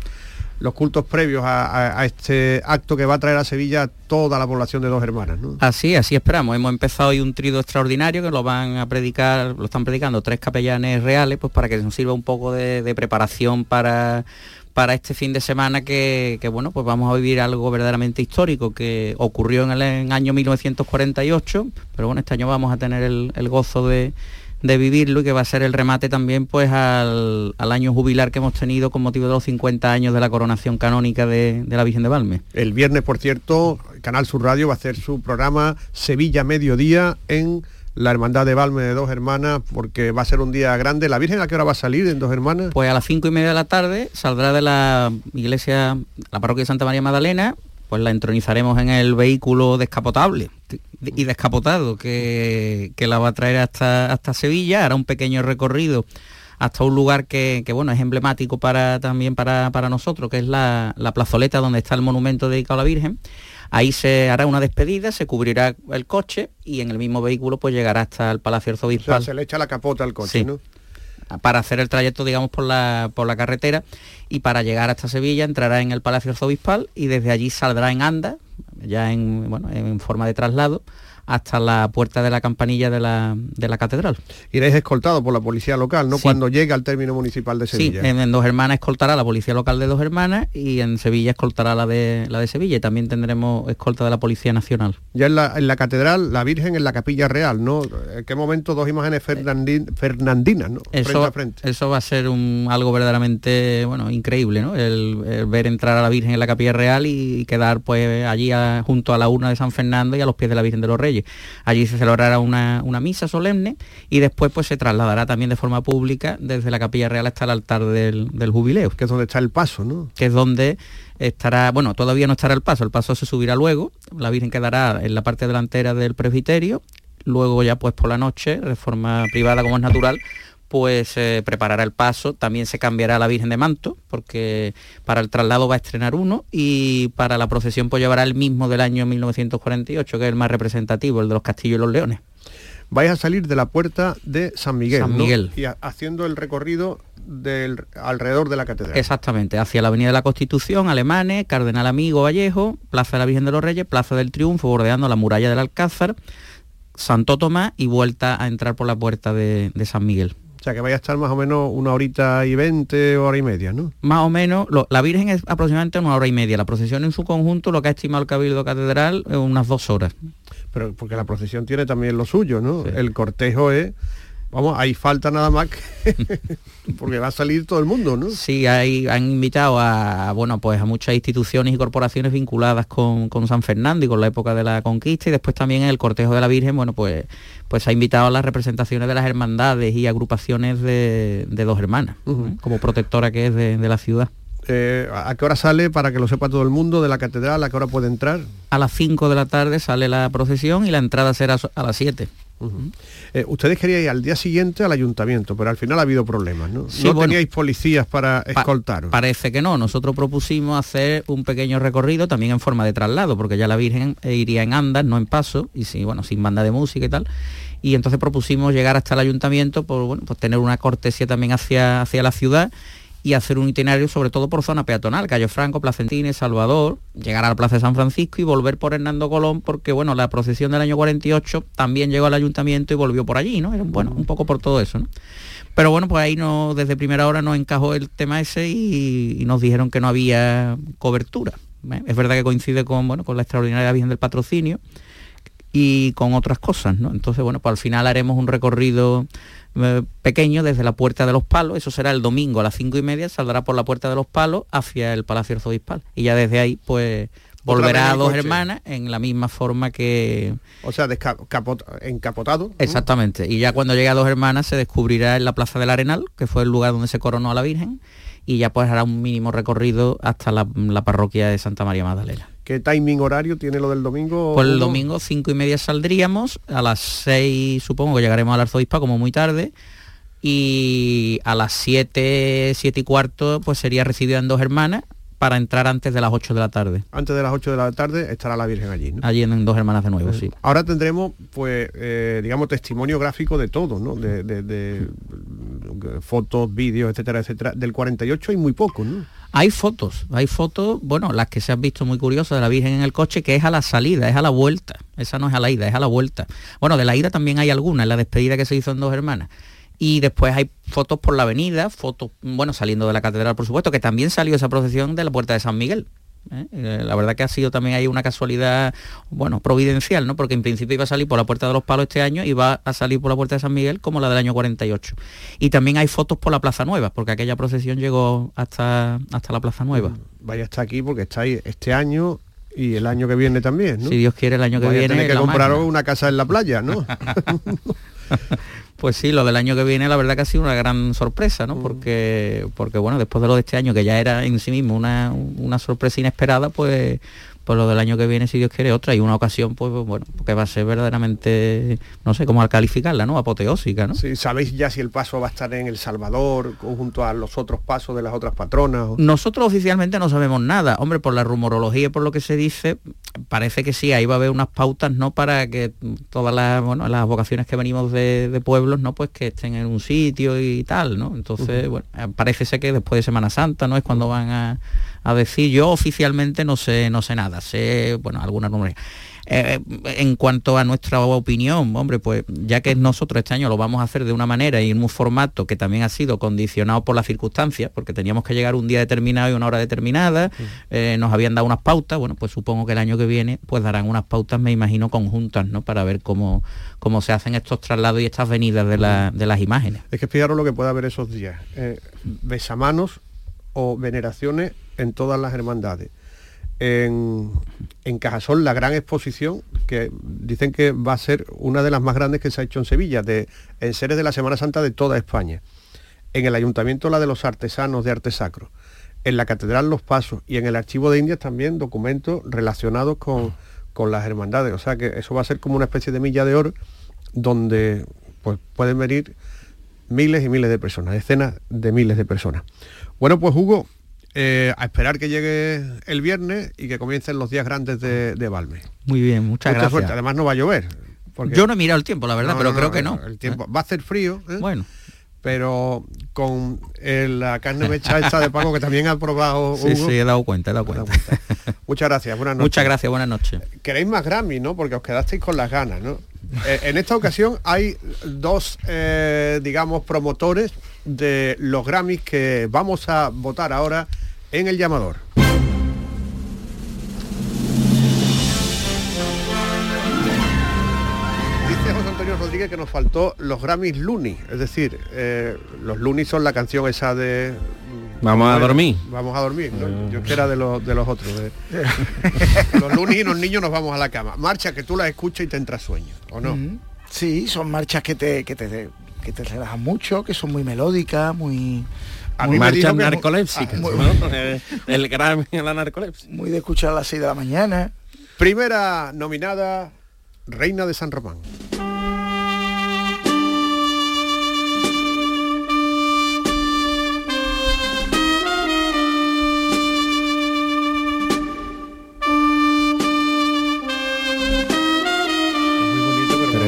los cultos previos a, este acto que va a traer a Sevilla toda la población de dos hermanas. ¿no? Así, así esperamos. Hemos empezado hoy un trido extraordinario que lo van a predicar, lo están predicando tres capellanes reales, pues para que nos sirva un poco de, preparación para para este fin de semana que, bueno pues vamos a vivir algo verdaderamente histórico que ocurrió en el año 1948 pero bueno este año vamos a tener el gozo de, de vivirlo y que va a ser el remate también pues al, al año jubilar que hemos tenido con motivo de los 50 años de la coronación canónica de, de la Virgen de Valme. El viernes, por cierto, Canal Sur Radio va a hacer su programa Sevilla Mediodía en la Hermandad de Valme de Dos Hermanas, porque va a ser un día grande. ¿La Virgen a qué hora va a salir en Dos Hermanas? Pues a las cinco y media de la tarde saldrá de la iglesia, la parroquia de Santa María Magdalena, pues la entronizaremos en el vehículo descapotable y descapotado que, que la va a traer hasta, hasta Sevilla, hará un pequeño recorrido hasta un lugar que, que, bueno es emblemático para también para, para nosotros, que es la, la plazoleta donde está el monumento dedicado a la Virgen. Ahí se hará una despedida, se cubrirá el coche y en el mismo vehículo pues llegará hasta el Palacio O Arzobispal. sea, se le echa la capota al coche, Sí. ¿no? Para hacer el trayecto, digamos, por la, por la carretera y para llegar hasta Sevilla entrará en el Palacio Arzobispal y desde allí saldrá en anda, ya en, bueno, en forma de traslado, hasta la puerta de la campanilla de la, de la catedral. Iréis escoltado por la policía local, ¿no? Sí. Cuando llegue al término municipal de Sí, Sevilla. en, en Dos Hermanas escoltará la policía local de Dos Hermanas y en Sevilla escoltará la de, la de Sevilla y también tendremos escolta de la Policía Nacional. Ya en la, en la catedral, la Virgen en la capilla real, ¿no? ¿En qué momento dos imágenes fernandin- fernandinas, ¿no? frente Eso, a frente. eso va a ser un, algo verdaderamente bueno increíble, ¿no? El, el ver entrar a la Virgen en la Capilla Real y, quedar pues allí a- junto a la urna de San Fernando y a los pies de la Virgen de los Reyes. Allí se celebrará una, una misa solemne y después pues se trasladará también de forma pública desde la Capilla Real hasta el altar del, del jubileo. Que es donde está el paso, ¿no? Que es donde estará, bueno, todavía no estará el paso, el paso se subirá luego, la Virgen quedará en la parte delantera del presbiterio, luego ya pues por la noche, de forma privada como es natural, pues se preparará el paso, también se cambiará la Virgen de Manto, porque para el traslado va a estrenar uno y para la procesión pues llevará el mismo del año 1948, que es el más representativo, el de los castillos y los leones. Vais a salir de la puerta de San Miguel, San ¿no? Miguel. Y haciendo el recorrido del alrededor de la catedral. Exactamente, hacia la Avenida de la Constitución, Alemanes, Cardenal Amigo Vallejo, Plaza de la Virgen de los Reyes, Plaza del Triunfo, bordeando la muralla del Alcázar, Santo Tomás y vuelta a entrar por la puerta de, de San Miguel. O sea que vaya a estar más o menos una horita y veinte, hora y media, ¿no? Más o menos, lo- la Virgen es aproximadamente una hora y media, la procesión en su conjunto, lo que ha estimado el Cabildo Catedral, es unas dos horas. Pero porque la procesión tiene también lo suyo, ¿no? El cortejo es vamos, ahí falta nada más que porque va a salir todo el mundo, ¿no? Sí, hay, han invitado a bueno pues a muchas instituciones y corporaciones vinculadas con, con, San Fernando y con la época de la conquista y después también en el cortejo de la Virgen, bueno pues pues ha invitado a las representaciones de las hermandades y agrupaciones de, de dos hermanas, ¿eh? como protectora que es de, de la ciudad. Eh, ¿A qué hora sale para que lo sepa todo el mundo de la catedral? ¿A qué hora puede entrar? A las 5 de la tarde sale la procesión y la entrada será a las 7. Uh -huh. eh, ustedes querían ir al día siguiente al ayuntamiento, pero al final ha habido problemas, ¿no? Sí, no bueno, teníais policías para escoltaros. Pa parece que no. Nosotros propusimos hacer un pequeño recorrido también en forma de traslado, porque ya la Virgen iría en andas, no en paso, y sí, bueno, sin banda de música y tal. Y entonces propusimos llegar hasta el ayuntamiento por bueno, pues tener una cortesía también hacia, hacia la ciudad y hacer un itinerario sobre todo por zona peatonal, Cayo Franco, Placentines, Salvador, llegar a la Plaza de San Francisco y volver por Hernando Colón, porque bueno, la procesión del año 48 también llegó al ayuntamiento y volvió por allí, ¿no? Bueno, un poco por todo eso, ¿no? Pero bueno, pues ahí no, desde primera hora nos encajó el tema ese y, y nos dijeron que no había cobertura. ¿eh? Es verdad que coincide con, bueno, con la extraordinaria Virgen del Patrocinio y con otras cosas, ¿no? Entonces, bueno, pues al final haremos un recorrido eh, pequeño desde la Puerta de los Palos, eso será el domingo a las cinco y media, saldrá por la Puerta de los Palos hacia el Palacio Arzobispal. Y ya desde ahí, pues volverá a dos coche. hermanas en la misma forma que... O sea, encapotado. Exactamente. Y ya cuando llegue a dos hermanas se descubrirá en la Plaza del Arenal, que fue el lugar donde se coronó a la Virgen, y ya pues hará un mínimo recorrido hasta la, la parroquia de Santa María Magdalena. ¿Qué timing horario tiene lo del domingo? Pues el domingo cinco y media saldríamos, a las seis supongo que llegaremos al arzobispo como muy tarde, y a las siete, siete y cuarto pues sería recibida en dos hermanas para entrar antes de las 8 de la tarde. Antes de las 8 de la tarde estará la Virgen allí, ¿no? Allí en Dos Hermanas de nuevo, sí. Ahora tendremos, pues, eh, digamos, testimonio gráfico de todo, ¿no? De, de, de, fotos, vídeos, etcétera, etcétera. Del 48 hay muy poco, ¿no? Hay fotos, hay fotos, bueno, las que se han visto muy curiosas de la Virgen en el coche, que es a la salida, es a la vuelta. Esa no es a la ida, es a la vuelta. Bueno, de la ida también hay alguna, en la despedida que se hizo en Dos Hermanas y después hay fotos por la avenida, fotos, bueno, saliendo de la catedral, por supuesto, que también salió esa procesión de la Puerta de San Miguel. ¿Eh? La verdad que ha sido también ahí una casualidad, bueno, providencial, ¿no? Porque en principio iba a salir por la Puerta de los Palos este año y va a salir por la Puerta de San Miguel como la del año 48. Y también hay fotos por la Plaza Nueva, porque aquella procesión llegó hasta, hasta la Plaza Nueva. Vaya hasta aquí porque estáis este año y el año que viene también, ¿no? Si Dios quiere el año que Vaya viene. Tiene que comprar una casa en la playa, ¿no? Pues sí, lo del año que viene la verdad que ha sido una gran sorpresa, ¿no? Porque, porque bueno, después de lo de este año, que ya era en sí mismo una, una sorpresa inesperada, pues, pues lo del año que viene, si Dios quiere, otra. Y una ocasión, pues bueno, que va a ser verdaderamente, no sé cómo calificarla, ¿no? Apoteósica, ¿no? Sí, ¿sabéis ya si el paso va a estar en El Salvador, junto a los otros pasos de las otras patronas? O... Nosotros oficialmente no sabemos nada. Hombre, por la rumorología y por lo que se dice, parece que sí, ahí va a haber unas pautas, ¿no? Para que todas las, bueno, las vocaciones que venimos de, de pueblos, ¿no? Pues que estén en un sitio y tal, ¿no? Entonces, uh -huh. bueno, parece ser que después de Semana Santa, ¿no? Es cuando van a, a decir, yo oficialmente no sé, no sé nada, sé, bueno, algunas números. Eh, en cuanto a nuestra opinión, hombre, pues ya que nosotros este año lo vamos a hacer de una manera y en un formato que también ha sido condicionado por las circunstancias, porque teníamos que llegar un día determinado y una hora determinada, sí. eh, nos habían dado unas pautas, bueno, pues supongo que el año que viene pues darán unas pautas, me imagino, conjuntas, ¿no? Para ver cómo, cómo se hacen estos traslados y estas venidas de, la, de las imágenes. Es que fijaros lo que puede haber esos días. Eh, besamanos o veneraciones en todas las hermandades. En, en, Cajasol la gran exposición que dicen que va a ser una de las más grandes que se ha hecho en Sevilla, de en seres de la Semana Santa de toda España. En el ayuntamiento la de los artesanos de arte sacro. En la catedral Los Pasos y en el archivo de Indias también documentos relacionados con, con las hermandades. O sea que eso va a ser como una especie de milla de oro donde pues, pueden venir miles y miles de personas, decenas de miles de personas. Bueno, pues Hugo, eh, a esperar que llegue el viernes y que comiencen los días grandes de, de Valme. Muy bien, muchas Mucha gracias. Suerte. Además no va a llover. Porque... Yo no he mirado el tiempo, la verdad, no, pero no, creo no, que no. El tiempo va a hacer frío. ¿eh? Bueno. Pero con el, la carne mecha esta de Paco que también ha probado. Sí, Hugo, sí, he dado cuenta, he dado cuenta. Muchas gracias, buenas noches. Muchas gracias, buenas noches. Queréis más Grammy, ¿no? Porque os quedasteis con las ganas, ¿no? Eh, en esta ocasión hay dos, eh, digamos, promotores de los Grammys que vamos a votar ahora en el llamador. Dice José Antonio Rodríguez que nos faltó los Grammys Looney, es decir, eh, los Looney son la canción esa de Vamos a dormir. Vamos a dormir, ¿no? Yo que era de los, de los otros. de- los lunes y los niños nos vamos a la cama. Marcha que tú la escuchas y te entra sueño, ¿o no? Ujú. Sí, son marchas que te, que te, que te relajan mucho, que son muy melódicas, muy... A muy Marchas Ah, muy- ¿no? El Grammy a la narcolepsia. Muy de escuchar a las 6 de la mañana. Primera nominada, Reina de San Román.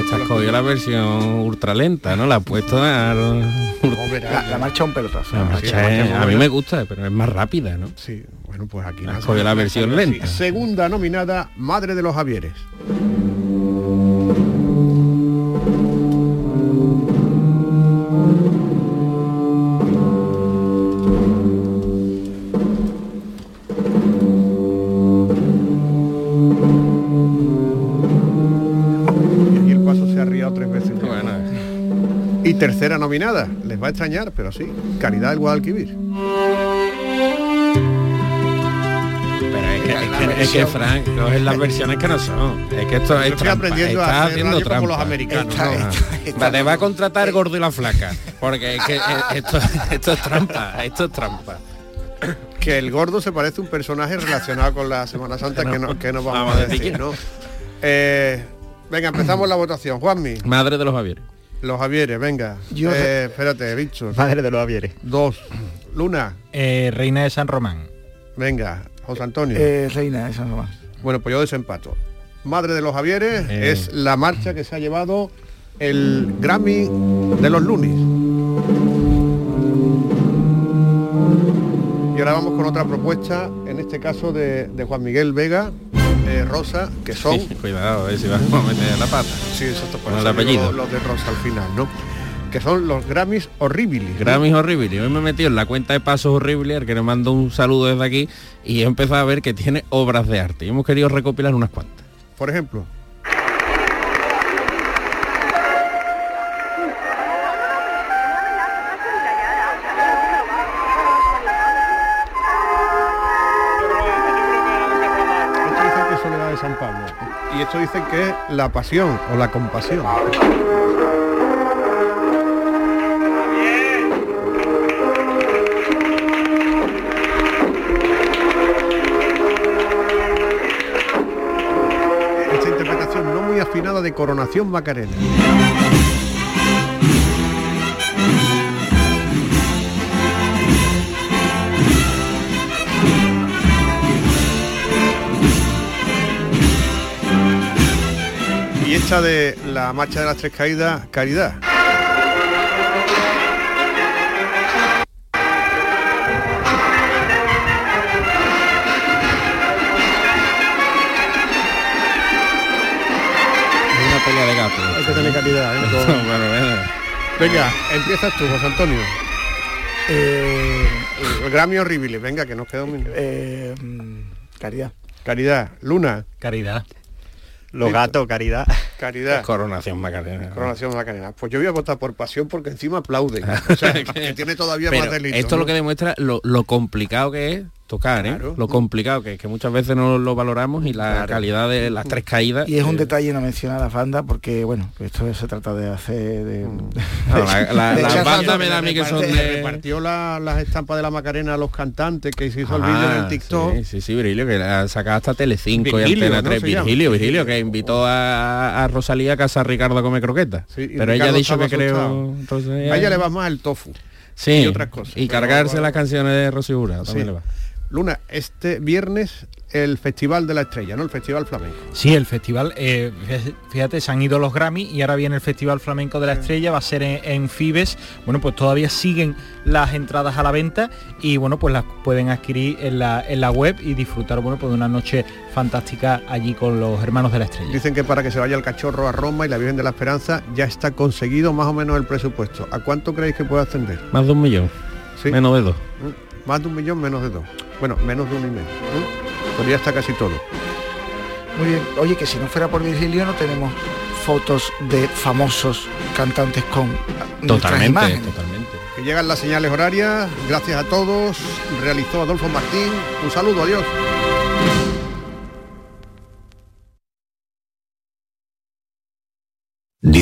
Esta has cogido la versión ultralenta, ¿no? La has puesto a... La, la marcha un pelotazo. La marcha es- a mí me gusta, pero es más rápida, ¿no? Sí, bueno, pues aquí Has cogido la versión lenta. Segunda nominada, Madre de los Javieres. Tercera nominada, les va a extrañar, pero sí, Caridad del Guadalquivir. Pero es que, es que, es que Frank, coges las versiones que no son. Es que esto es trampa. aprendiendo a haciendo radio como trampa. los americanos, Está- ¿no? está- Va, te va a contratar el gordo y la flaca. Porque es que esto, esto es trampa. Esto es trampa. que el gordo se parece a un personaje relacionado con la Semana Santa que no, que no vamos, Vamos a decir. ¿no? Eh, venga, empezamos la votación. Juanmi, Madre de los Javieres. Los Javieres, venga. Yo- Eh, espérate, Víctor. Madre de los Javieres. Dos. Luna, Eh, Reina de San Román. venga. José Antonio. Eh, reina de San Román. Bueno, pues yo desempato. Madre de los Javieres Eh. es la marcha que se ha llevado el Grammy de los Lunis. Y ahora vamos con otra propuesta, en este caso de, de Juan Miguel Vega, eh, Rosa, que son... Cuidado, a ver si vas a meter la pata. Sí, exacto, por eso apellido. Los, los de Rosa al final, ¿no? Que son los Grammys Horribilis. ¿no? Grammys horribles. Hoy me he metido en la cuenta de pasos horribles, al que le mando un saludo desde aquí, y he empezado a ver que tiene obras de arte. Y hemos querido recopilar unas cuantas. Por ejemplo. Que es la pasión o la compasión. Esta interpretación no muy afinada de Coronación Macarena. Esta de la marcha de las tres caídas, Caridad. Es una pelea de gatos. Hay que tener calidad, ¿eh? Con- bueno, bueno. Venga, empiezas tú, José Antonio. Eh, El Grammy horrible, venga, que nos queda un minuto. eh, mm, caridad. Caridad, Luna, Caridad. Los gatos, caridad. Caridad. Coronación Macarena. Coronación Macarena. Pues yo voy a votar por pasión porque encima aplauden. O sea, que tiene todavía Pero más delito. esto es ¿no? lo que demuestra lo, lo complicado que es tocar, ¿eh? Claro. Lo complicado que es, que muchas veces no lo valoramos y la Claro. calidad de las tres caídas. Y es un eh, detalle no mencionar a las bandas porque, bueno, esto se trata de hacer... De, no, la- la- de las bandas me da a mí que son de... repartió la- las estampas de la Macarena a los cantantes que se hizo el vídeo en el TikTok. Sí, sí, sí, Virgilio, que la sacaba hasta Telecinco y Virgilio, Antena ¿no 3. se llama? Virgilio, Virgilio, que invitó a, a Rosalía a casa a Ricardo a comer croquetas. Sí, y Pero ella ha dicho que creo... Rosalía- A ella le va más el tofu. Sí, y otras cosas. Y cargarse las canciones de Rocío Jurado también Sí. le va. Luna, este viernes el Festival de la Estrella, ¿no? El Festival Flamenco. Sí, el festival, eh, fíjate, se han ido los Grammy y ahora viene el Festival Flamenco de la Estrella, va a ser en, en Fibes. Bueno, pues todavía siguen las entradas a la venta y bueno, pues las pueden adquirir en la, en la web y disfrutar, bueno, pues de una noche fantástica allí con los hermanos de la Estrella. Dicen que para que se vaya el cachorro a Roma y la Virgen de la Esperanza ya está conseguido más o menos el presupuesto. ¿A cuánto creéis que puede ascender? Más de un millón. Sí. Menos de dos. Mm, Más de un millón, menos de dos. Bueno, menos de uno y medio. ¿no? Pero ya está casi todo. Muy bien. Oye, que si no fuera por Virgilio no tenemos fotos de famosos cantantes con Totalmente, imágenes. totalmente. Que llegan las señales horarias. Gracias a todos. Realizó Adolfo Martín. Un saludo, adiós.